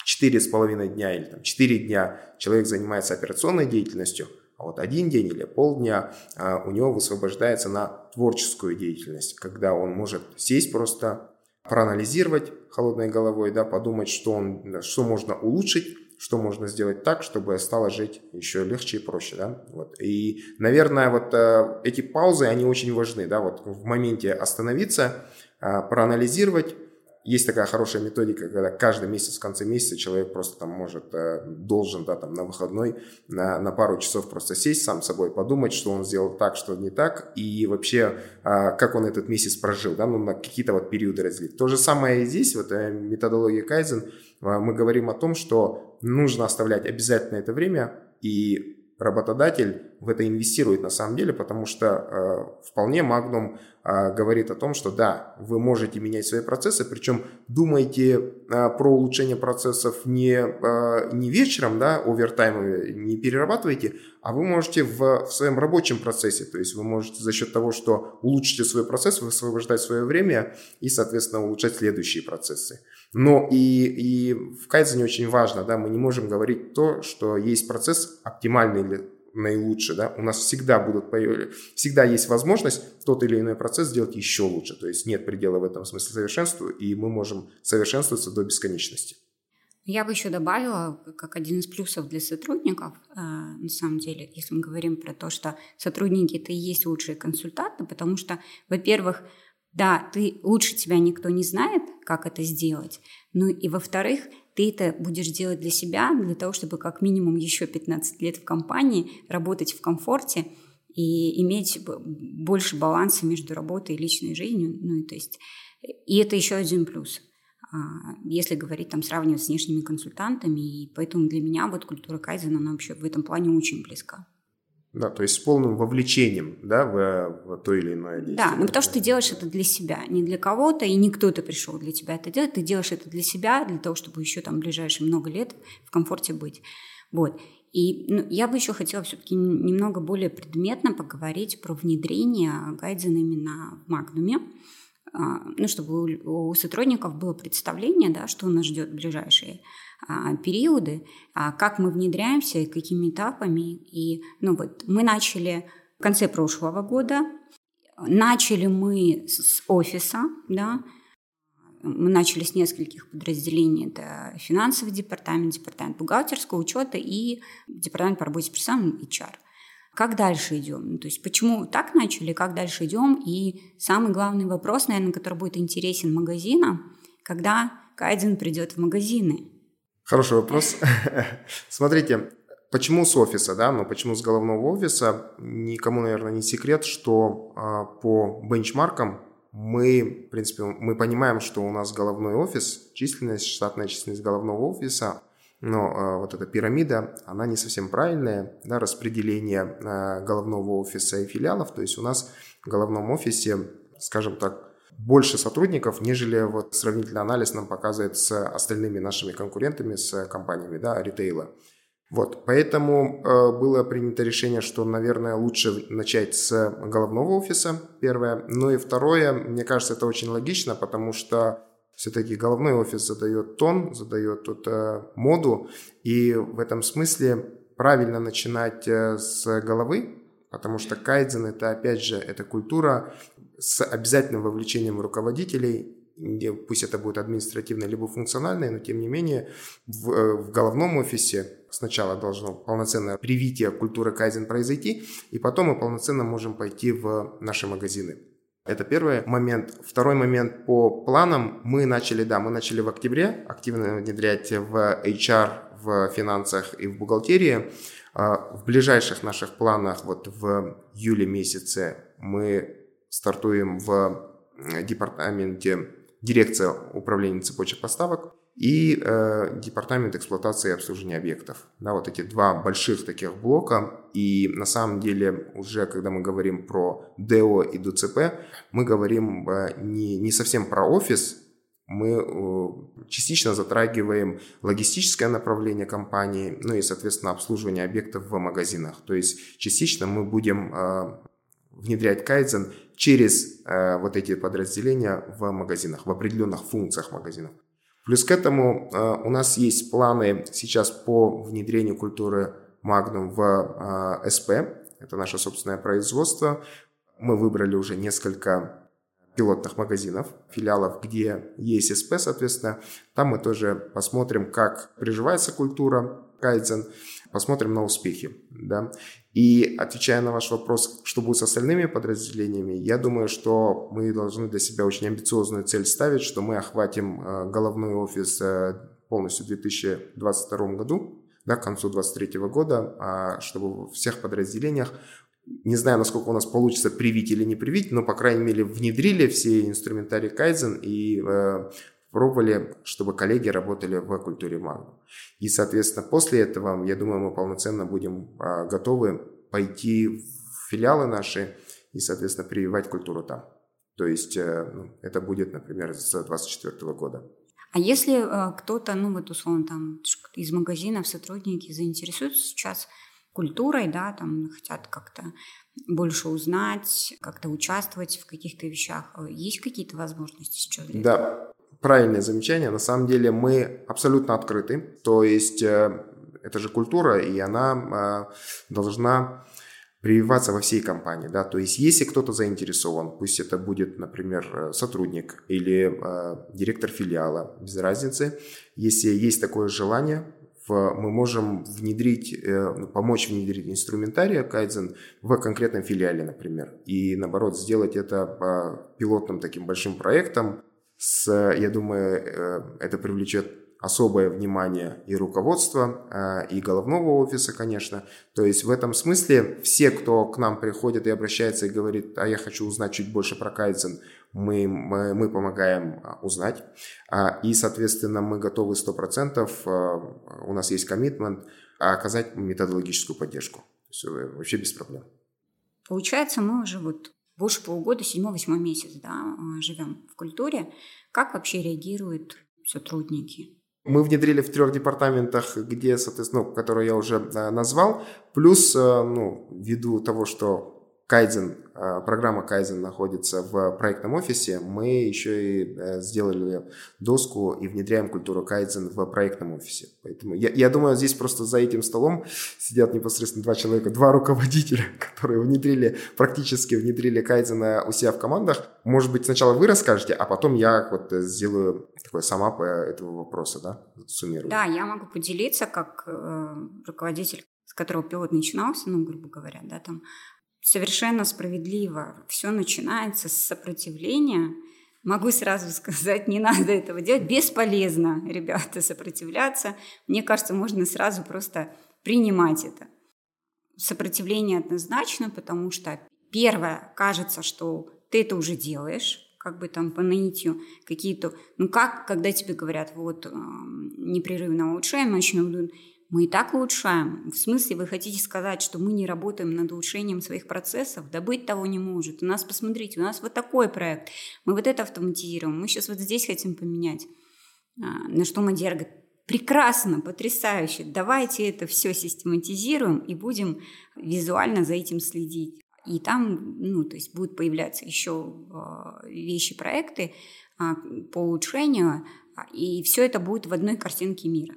4,5 дня или там, 4 дня человек занимается операционной деятельностью – вот один день или полдня а, у него высвобождается на творческую деятельность, когда он может сесть просто, проанализировать холодной головой, да, подумать, что, он, что можно улучшить, что можно сделать так, чтобы стало жить еще легче и проще, да, вот. И, наверное, вот э, эти паузы, они очень важны, да, вот в моменте остановиться, э, проанализировать, есть такая хорошая методика, когда каждый месяц, в конце месяца человек просто там может, э, должен, да, там на выходной на, на пару часов просто сесть сам собой, подумать, что он сделал так, что не так, и вообще, а, как он этот месяц прожил, да, ну, на какие-то вот периоды разделить. То же самое и здесь, вот э, методология Кайзен, а, мы говорим о том, что нужно оставлять обязательно это время и работодатель в это инвестирует на самом деле, потому что э, вполне Magnum э, говорит о том, что да, вы можете менять свои процессы, причем думайте э, про улучшение процессов не, э, не вечером, да, овертайм не перерабатывайте, а вы можете в, в своем рабочем процессе, то есть вы можете за счет того, что улучшите свой процесс, высвобождать свое время и, соответственно, улучшать следующие процессы. Но и, и в кайдзене очень важно, да, мы не можем говорить то, что есть процесс оптимальный или наилучший, да, у нас всегда будут, всегда есть возможность тот или иной процесс сделать еще лучше, то есть нет предела в этом смысле совершенству, и мы можем совершенствоваться до бесконечности. Я бы еще добавила, как один из плюсов для сотрудников, э, на самом деле, если мы говорим про то, что сотрудники это и есть лучшие консультанты, потому что, во-первых, да, ты лучше тебя никто не знает, как это сделать. Ну и во-вторых, ты это будешь делать для себя, для того, чтобы как минимум еще 15 лет в компании работать в комфорте и иметь больше баланса между работой и личной жизнью. Ну и то есть, и это еще один плюс а, если говорить там, сравнивать с внешними консультантами. И поэтому для меня вот культура Кайзена, она вообще в этом плане очень близка. Да, то есть с полным вовлечением, да, в, в то или иное действие. Да, ну потому что ты делаешь это для себя, не для кого-то, и не кто-то пришел для тебя это делать, ты делаешь это для себя, для того, чтобы еще там ближайшие много лет в комфорте быть. Вот. И ну, я бы еще хотела все-таки немного более предметно поговорить про внедрение гайдзена именно в Магнуме. Ну, чтобы у сотрудников было представление, да, что нас ждет в ближайшие периоды, а как мы внедряемся и какими этапами. И, ну, вот мы начали в конце прошлого года, начали мы с офиса, да, мы начали с нескольких подразделений. Это финансовый департамент, департамент бухгалтерского учета и департамент по работе с персоналом HR – как дальше идем? Ну, то есть почему так начали, как дальше идем? И самый главный вопрос, наверное, который будет интересен магазинам, когда Кайдзен придет в магазины. Хороший вопрос. Смотрите, почему с офиса, да, но почему с головного офиса? Никому, наверное, не секрет, что а, по бенчмаркам мы, в принципе, мы понимаем, что у нас головной офис, численность, штатная численность головного офиса но э, вот эта пирамида, она не совсем правильная, да, распределение э, головного офиса и филиалов, то есть у нас в головном офисе, скажем так, больше сотрудников, нежели вот сравнительный анализ нам показывает с остальными нашими конкурентами, с компаниями да, ритейла. Вот, поэтому э, было принято решение, что, наверное, лучше начать с головного офиса, первое. Ну и второе, мне кажется, это очень логично, потому что все-таки головной офис задает тон, задает тут э, моду, и в этом смысле правильно начинать э, с головы, потому что кайдзен это опять же это культура с обязательным вовлечением руководителей, пусть это будет административное либо функциональное, но тем не менее в, э, в головном офисе сначала должно полноценное привитие культуры кайдзен произойти, и потом мы полноценно можем пойти в наши магазины. Это первый момент. Второй момент по планам. Мы начали, да, мы начали в октябре активно внедрять в HR, в финансах и в бухгалтерии. А, в ближайших наших планах, вот в июле месяце, мы стартуем в департаменте дирекция управления цепочек поставок и э, департамент эксплуатации и обслуживания объектов. Да, вот эти два больших таких блока. И на самом деле уже когда мы говорим про ДО и ДЦП, мы говорим э, не, не совсем про офис, мы э, частично затрагиваем логистическое направление компании, ну и, соответственно, обслуживание объектов в магазинах. То есть частично мы будем э, внедрять кайдзен через э, вот эти подразделения в магазинах, в определенных функциях магазинов. Плюс к этому у нас есть планы сейчас по внедрению культуры Magnum в СП. Это наше собственное производство. Мы выбрали уже несколько пилотных магазинов, филиалов, где есть СП, соответственно. Там мы тоже посмотрим, как приживается культура кайдзен, посмотрим на успехи. Да? И отвечая на ваш вопрос, что будет с остальными подразделениями, я думаю, что мы должны для себя очень амбициозную цель ставить, что мы охватим э, головной офис э, полностью в 2022 году, да, к концу 2023 года, а чтобы в всех подразделениях не знаю, насколько у нас получится привить или не привить, но, по крайней мере, внедрили все инструментарий Kaizen и э, пробовали, чтобы коллеги работали в культуре Magnum. И, соответственно, после этого, я думаю, мы полноценно будем а, готовы пойти в филиалы наши и, соответственно, прививать культуру там. То есть э, ну, это будет, например, с 2024 года. А если э, кто-то, ну вот условно там из магазинов сотрудники заинтересуются сейчас культурой, да, там хотят как-то больше узнать, как-то участвовать в каких-то вещах, э, есть какие-то возможности сейчас? Для да, правильное замечание. На самом деле мы абсолютно открыты. То есть э, это же культура, и она э, должна прививаться во всей компании, да, то есть если кто-то заинтересован, пусть это будет, например, сотрудник или э, директор филиала, без разницы, если есть такое желание, мы можем внедрить, э, ну, помочь внедрить инструментарий Kaizen в конкретном филиале, например, и наоборот сделать это по пилотным таким большим проектом, с, я думаю, э, это привлечет особое внимание и руководства, и головного офиса, конечно. То есть в этом смысле все, кто к нам приходит и обращается и говорит, а я хочу узнать чуть больше про Кайдзен, мы, мы, мы помогаем а, узнать. А, и, соответственно, мы готовы 100%, у нас есть коммитмент, оказать методологическую поддержку. Все, э, вообще без проблем. Получается, мы уже вот больше полугода, седьмой-восьмой месяц, да, живем в культуре. Как вообще реагируют сотрудники? Мы внедрили в трех департаментах, где, соответственно, ну, которые я уже э, назвал. Плюс, э, ну, ввиду того, что Кайдзен, э, программа Кайдзен находится в проектном офисе, мы еще и сделали доску и внедряем культуру Кайдзен в проектном офисе. Поэтому я, я думаю, здесь просто за этим столом сидят непосредственно два человека, два руководителя, которые внедрили, практически внедрили Кайдзена у себя в командах. Может быть, сначала вы расскажете, а потом я вот сделаю такой сама по этого вопроса, да, суммирую. Да, я могу поделиться как э, руководитель, с которого пилот начинался, ну, грубо говоря, да, там совершенно справедливо. Все начинается с сопротивления. Могу сразу сказать, не надо этого делать. Бесполезно, ребята, сопротивляться. Мне кажется, можно сразу просто принимать это. Сопротивление однозначно, потому что первое, кажется, что ты это уже делаешь, как бы там по наитию какие-то... Ну как, когда тебе говорят, вот, э, непрерывно улучшаем, начнем мы и так улучшаем. В смысле, вы хотите сказать, что мы не работаем над улучшением своих процессов? Да быть того не может. У нас, посмотрите, у нас вот такой проект. Мы вот это автоматизируем. Мы сейчас вот здесь хотим поменять. А, на что Мадьяр говорит, прекрасно, потрясающе. Давайте это все систематизируем и будем визуально за этим следить. И там, ну, то есть будут появляться еще а, вещи, проекты а, по улучшению, и все это будет в одной картинке мира.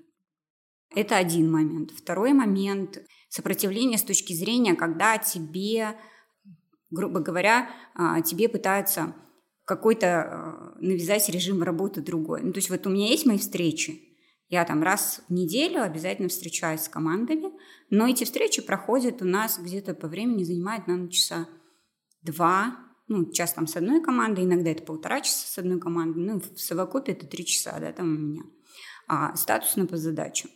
Это один момент. Второй момент – сопротивление с точки зрения, когда тебе, грубо говоря, а, тебе пытаются какой-то а, навязать режим работы другой. Ну, то есть вот у меня есть мои встречи, я там раз в неделю обязательно встречаюсь с командами, но эти встречи проходят у нас где-то по времени, занимают, наверное, часа два, ну, час там с одной командой, иногда это полтора часа с одной командой, ну, в совокупе это три часа, да, там у меня. А статусно по задачам.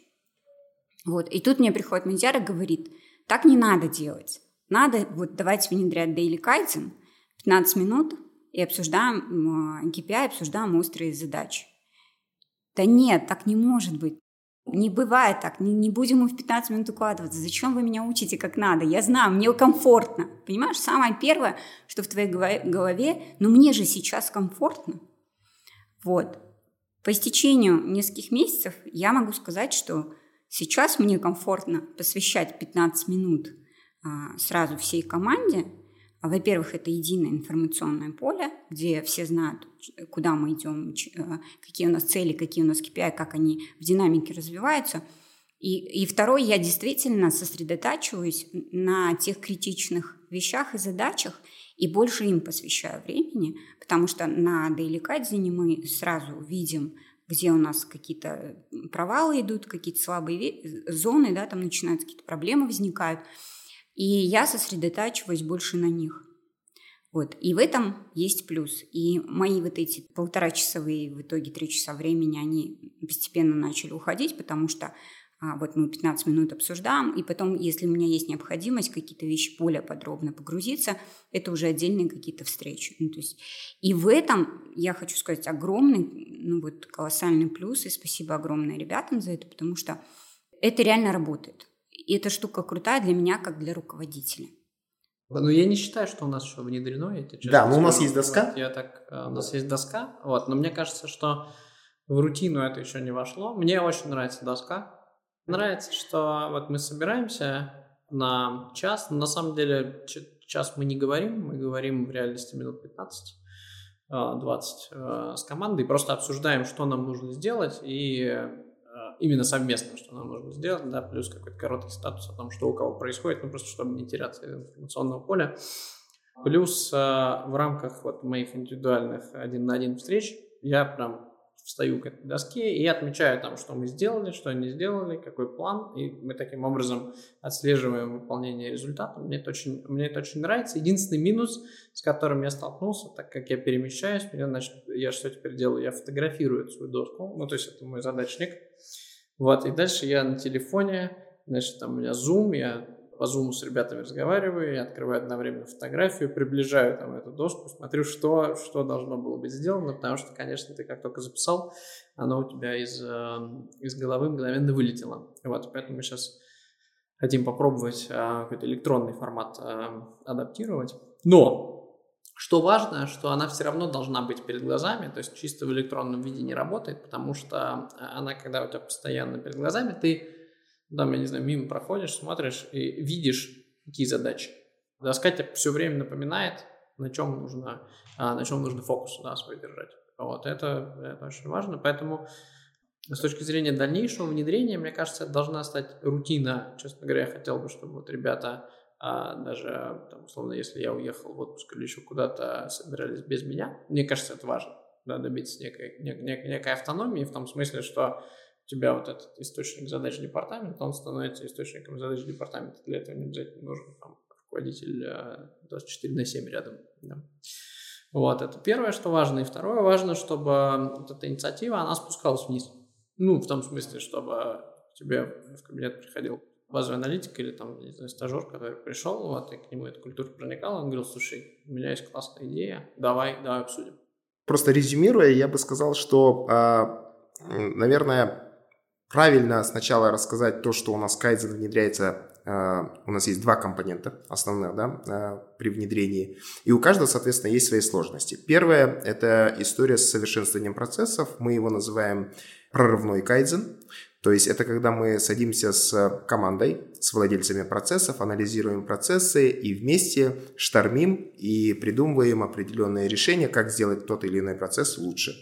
Вот. И тут мне приходит Мадьяр и говорит, так не надо делать. Надо, вот давайте внедрять Daily Kaizen, 15 минут, и обсуждаем KPI, обсуждаем острые задачи. Да нет, так не может быть. Не бывает так, не, не будем мы в 15 минут укладываться. Зачем вы меня учите как надо? Я знаю, мне комфортно. Понимаешь, самое первое, что в твоей голове, ну мне же сейчас комфортно. Вот. По истечению нескольких месяцев я могу сказать, что Сейчас мне комфортно посвящать 15 минут а, сразу всей команде. Во-первых, это единое информационное поле, где все знают, куда мы идем, а, какие у нас цели, какие у нас KPI, как они в динамике развиваются. И, и второе, я действительно сосредотачиваюсь на тех критичных вещах и задачах, и больше им посвящаю времени, потому что на Daily Kaizen мы сразу видим, где у нас какие-то провалы идут, какие-то слабые зоны, да, там начинаются какие-то проблемы возникают. И я сосредотачиваюсь больше на них. Вот. И в этом есть плюс. И мои вот эти полтора часовые, в итоге три часа времени, они постепенно начали уходить, потому что вот мы 15 минут обсуждаем, и потом, если у меня есть необходимость какие-то вещи более подробно погрузиться, это уже отдельные какие-то встречи. Ну, то есть, и в этом я хочу сказать огромный, ну вот колоссальный плюс, и спасибо огромное ребятам за это, потому что это реально работает. И эта штука крутая для меня, как для руководителя. Ну, я не считаю, что у нас еще внедрено. Я да, но у нас есть доска. Вот, я так, э, у нас есть доска, вот, но мне кажется, что в рутину это еще не вошло. Мне очень нравится доска, Нравится, что вот мы собираемся на час, на самом деле час мы не говорим, мы говорим в реальности минут 15 20 а, э, с командой, просто обсуждаем, что нам нужно сделать, и э, именно совместно, что нам нужно сделать, да, плюс какой-то короткий статус о том, что у кого происходит, ну просто чтобы не теряться из информационного поля. Плюс в рамках вот моих индивидуальных один на один встреч я прям встаю к этой доске и отмечаю там, что мы сделали, что не сделали, какой план, и мы таким образом отслеживаем выполнение результата. Мне это очень, мне это очень нравится. Единственный минус, с которым я столкнулся, так как я перемещаюсь, мне, значит, я что теперь делаю? Я фотографирую эту свою доску, ну, то есть это мой задачник. Вот, и дальше я на телефоне, значит, там у меня Zoom, я по Zoom с ребятами разговариваю, я открываю одновременно фотографию, приближаю там эту доску, смотрю, что, что должно было быть сделано, потому что, конечно, ты как только записал, оно у тебя из, эм, из головы мгновенно вылетело. Вот, поэтому мы сейчас хотим попробовать а, какой-то электронный формат а, адаптировать. Но что важно, что она все равно должна быть перед глазами, то есть чисто в электронном виде не работает, потому что она, когда у тебя постоянно перед глазами, ты там, я не знаю, мимо проходишь, смотришь и видишь, какие задачи. Доска тебе все время напоминает, на чем нужно, а, на чем нужно фокус да, свой держать. Вот, это, это очень важно, поэтому с точки зрения дальнейшего внедрения, мне кажется, должна стать рутина. Честно говоря, я хотел бы, чтобы вот ребята а, даже, там, условно, если я уехал в отпуск или еще куда-то, собирались без меня. Мне кажется, это важно, да, добиться некой, нек, нек, некой автономии в том смысле, что тебя вот этот источник задач департамента, он становится источником задач департамента. Для этого не обязательно нужен там, руководитель 24 э, на 7 рядом. Да. Вот, это первое, что важно. И второе, важно, чтобы вот эта инициатива, она спускалась вниз. Ну, в том смысле, чтобы тебе в кабинет приходил базовый аналитик или там, не знаю, стажер, который пришел, вот, и к нему эта культура проникала, он говорил, слушай, у меня есть классная идея, давай, давай обсудим. Просто резюмируя, я бы сказал, что, а, наверное, правильно сначала рассказать то, что у нас Kaizen внедряется Uh, у нас есть два компонента основных да, uh, при внедрении, и у каждого, соответственно, есть свои сложности. Первое – это история с совершенствованием процессов, мы его называем прорывной кайдзен, то есть это когда мы садимся с командой, с владельцами процессов, анализируем процессы и вместе штормим и придумываем определенные решения, как сделать тот или иной процесс лучше.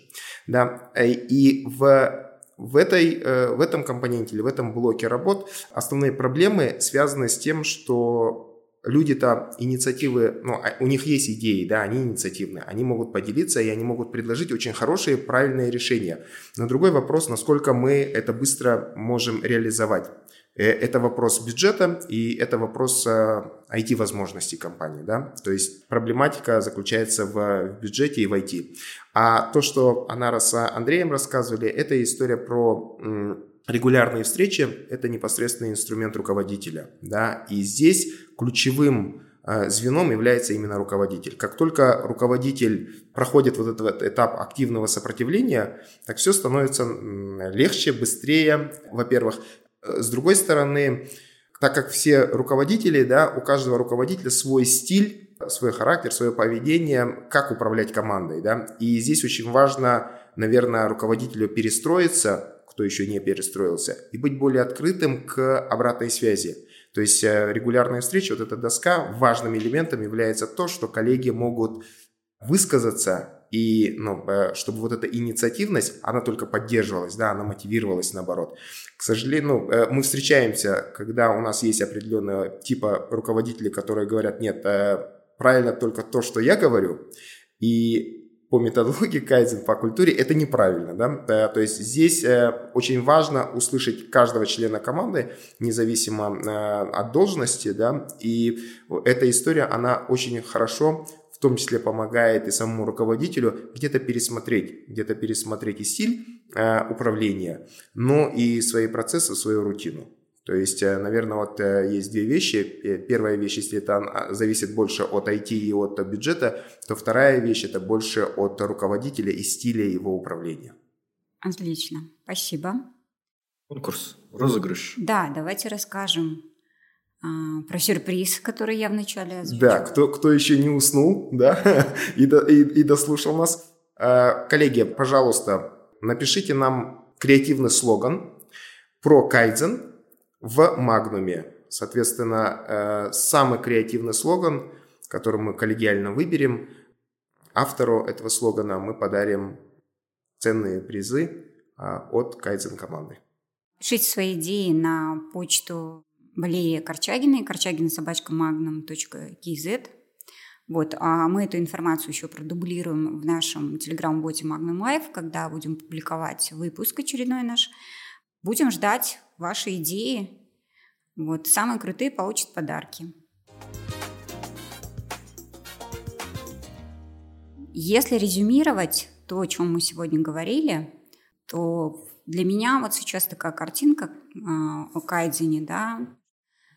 Да? И в в, этой, э, в этом компоненте или в этом блоке работ основные проблемы связаны с тем, что люди-то инициативы, ну, а, у них есть идеи, да, они инициативные, они могут поделиться и они могут предложить очень хорошие, правильные решения. Но другой вопрос, насколько мы это быстро можем реализовать. Э, это вопрос бюджета и это вопрос IT-возможностей э, компании. Да? То есть проблематика заключается в бюджете и в IT. А то, что Анара с Андреем рассказывали, это история про регулярные встречи, это непосредственный инструмент руководителя. Да? И здесь ключевым э, звеном является именно руководитель. Как только руководитель проходит вот этот этап активного сопротивления, так все становится легче, быстрее, во-первых. Э, с другой стороны, так как все руководители, да, у каждого руководителя свой стиль, свой характер, свое поведение, как управлять командой, да. И здесь очень важно, наверное, руководителю перестроиться, кто еще не перестроился, и быть более открытым к обратной связи. То есть э, регулярные встречи, вот эта доска, важным элементом является то, что коллеги могут высказаться и ну, э, чтобы вот эта инициативность, она только поддерживалась, да, она мотивировалась наоборот. К сожалению, ну, э, мы встречаемся, когда у нас есть определенного типа руководители, которые говорят, нет, э, правильно только то, что я говорю, и по методологии кайдзен, по культуре, это неправильно. Да? То есть здесь очень важно услышать каждого члена команды, независимо от должности. Да? И эта история, она очень хорошо том числе помогает и самому руководителю где-то пересмотреть, где-то пересмотреть и стиль э, управления, но и свои процессы, свою рутину. То есть, э, наверное, вот э, есть две вещи. Первая вещь, если это зависит больше от IT и от бюджета, то вторая вещь это больше от руководителя и стиля его управления. Отлично, спасибо. Конкурс, розыгрыш. Да, давайте расскажем про сюрприз, который я вначале озвучила. Да, кто, кто еще не уснул, да, и, до, и, и дослушал нас. А, коллеги, пожалуйста, напишите нам креативный слоган про кайдзен в Магнуме. Соответственно, э, самый креативный слоган, который мы коллегиально выберем, автору этого слогана мы подарим ценные призы а, от кайдзен команды. Пишите свои идеи на почту Валерия Корчагина, корчагина собачка magnum.kz. Вот, а мы эту информацию еще продублируем в нашем телеграм-боте Magnum Life, когда будем публиковать выпуск очередной наш. Будем ждать ваши идеи. Вот, самые крутые получат подарки. Если резюмировать то, о чем мы сегодня говорили, то для меня вот сейчас такая картинка э, о кайдзене, да,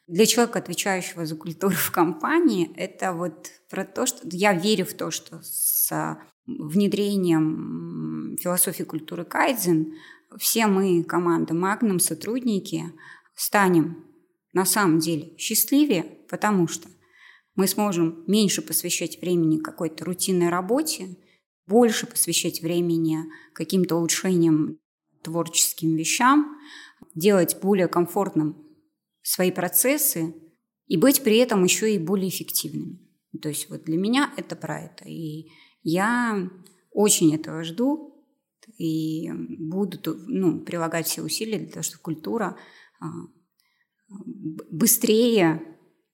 для человека, отвечающего за культуру в компании, это вот про то, что я верю в то, что с внедрением философии культуры кайдзен все мы, команда Магнум, сотрудники, станем на самом деле счастливее, потому что мы сможем меньше посвящать времени какой-то рутинной работе, больше посвящать времени каким-то улучшениям творческим вещам, делать более комфортным свои процессы и быть при этом еще и более эффективными. То есть вот для меня это про это. И я очень этого жду и буду ну, прилагать все усилия для того, чтобы культура а, быстрее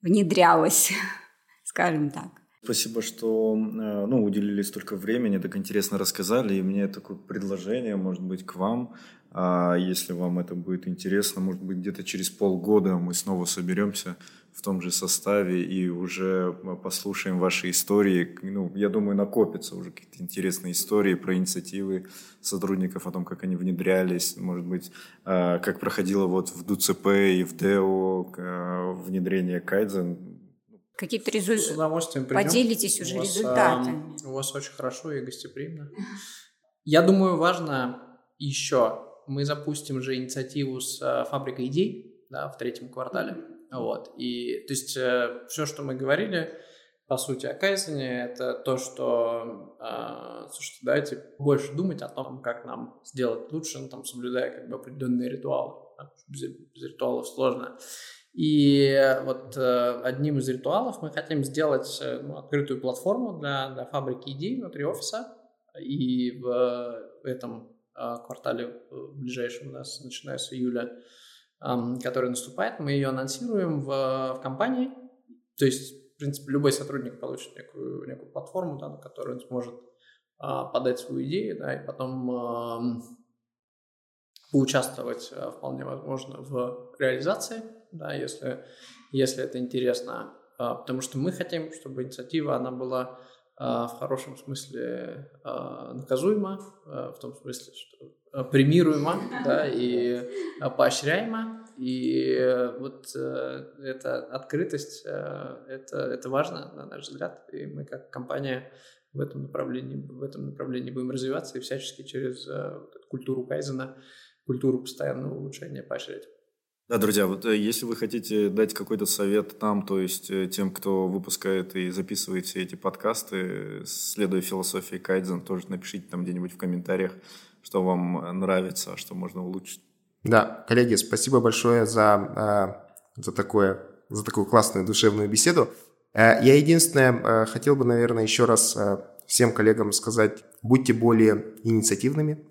внедрялась, скажем так. Спасибо, что э, ну, уделили столько времени, так интересно рассказали. И мне такое предложение, может быть, к вам. А если вам это будет интересно, может быть, где-то через полгода мы снова соберемся в том же составе и уже э, послушаем ваши истории. Ну, я думаю, накопятся уже какие-то интересные истории про инициативы сотрудников, о том, как они внедрялись, может быть, э, как проходило вот в ДУЦП и в ДЭО внедрение Кайдзен какие-то результаты. С удовольствием придем. Поделитесь уже у вас, результатами. А, у вас очень хорошо и гостеприимно. Я думаю, важно еще, мы запустим же инициативу с а, фабрикой идей да, в третьем квартале. Вот. И, то есть, э, все, что мы говорили, по сути, о кайзене, это то, что, э, слушайте, давайте больше думать о том, как нам сделать лучше, ну, там, соблюдая как бы определенные ритуалы. Без, без ритуалов сложно. И вот э, одним из ритуалов мы хотим сделать э, ну, открытую платформу для, для фабрики идей внутри офиса. И в этом э, квартале ближайшем у нас, начиная с июля, который наступает, мы ее анонсируем в, в компании. То есть, в принципе, любой сотрудник получит некую, некую платформу, да, на которую он сможет подать свою идею, да, и потом поучаствовать вполне возможно в реализации да, если, если это интересно. А, потому что мы хотим, чтобы инициатива, она была а, в хорошем смысле а, наказуема, в том смысле, что премируема да, и поощряема. И вот э, эта открытость, э, это, это важно, на наш взгляд. И мы как компания в этом направлении, в этом направлении будем развиваться и всячески через э, культуру кайзена, культуру постоянного улучшения поощрять. Да, друзья, вот э, если вы хотите дать какой-то совет нам, то есть э, тем, кто выпускает и записывает все эти подкасты, следуя философии Кайдзен, тоже напишите там где-нибудь в комментариях, что вам нравится, а что можно улучшить. Да, коллеги, спасибо большое за, э, за, такое, за такую классную душевную беседу. Я единственное хотел бы, наверное, еще раз всем коллегам сказать, будьте более инициативными,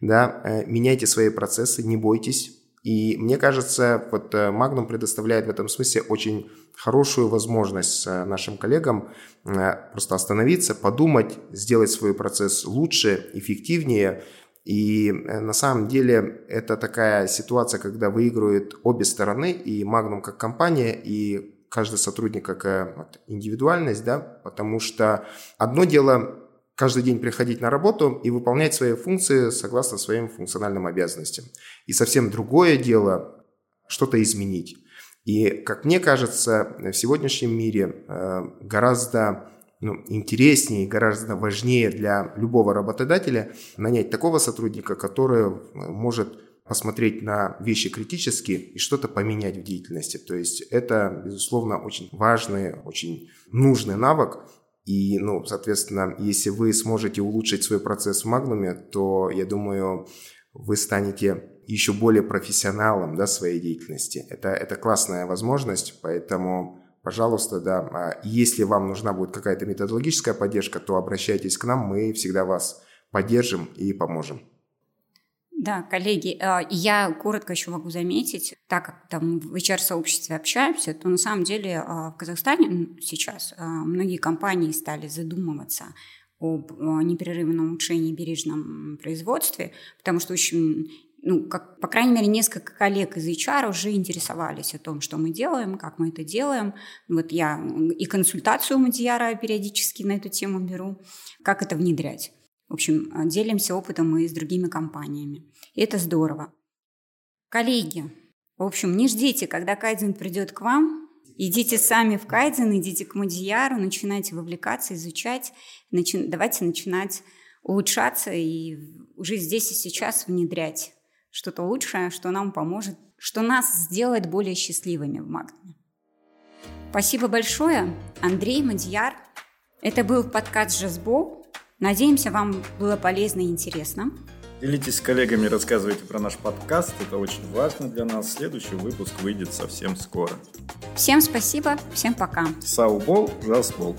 да, меняйте свои процессы, не бойтесь, и мне кажется, вот э, Magnum предоставляет в этом смысле очень хорошую возможность э, нашим коллегам э, просто остановиться, подумать, сделать свой процесс лучше, эффективнее. И на самом деле это такая ситуация, когда выигрывают обе стороны, и Magnum как компания, и каждый сотрудник как индивидуальность, да, потому что одно дело каждый день приходить на работу и выполнять свои функции согласно своим функциональным обязанностям. И совсем другое дело что-то изменить. И, как мне кажется, в сегодняшнем мире э, гораздо ну, интереснее, гораздо важнее для любого работодателя нанять такого сотрудника, который э, может посмотреть на вещи критически и что-то поменять в деятельности. То есть это, безусловно, очень важный, очень нужный навык, и, ну, соответственно, если вы сможете улучшить свой процесс в Магнуме, то, я думаю, вы станете еще более профессионалом да, своей деятельности. Это, это классная возможность, поэтому, пожалуйста, да, а если вам нужна будет какая-то методологическая поддержка, то обращайтесь к нам, мы всегда вас поддержим и поможем. Да, коллеги, э, я коротко еще могу заметить, так как там в HR-сообществе общаемся, то на самом деле э, в Казахстане сейчас э, многие компании стали задумываться об непрерывном улучшении бережном производстве, потому что очень ну, как, по крайней мере, несколько коллег из HR уже интересовались о том, что мы делаем, как мы это делаем. Вот я и консультацию у Мадьяра периодически на эту тему беру, как это внедрять. В общем, делимся опытом и с другими компаниями. И это здорово. Коллеги, в общем, не ждите, когда Кайдзен придет к вам. Идите сами в Кайдзен, идите к Мадьяру, начинайте вовлекаться, изучать. Начи... Давайте начинать улучшаться и уже здесь и сейчас внедрять что-то лучшее, что нам поможет, что нас сделает более счастливыми в Магнуме. Спасибо большое, Андрей Мадьяр. Это был подкаст «Жазбол». Надеемся, вам было полезно и интересно. Делитесь с коллегами, рассказывайте про наш подкаст. Это очень важно для нас. Следующий выпуск выйдет совсем скоро. Всем спасибо, всем пока. Саубол, Жазбол.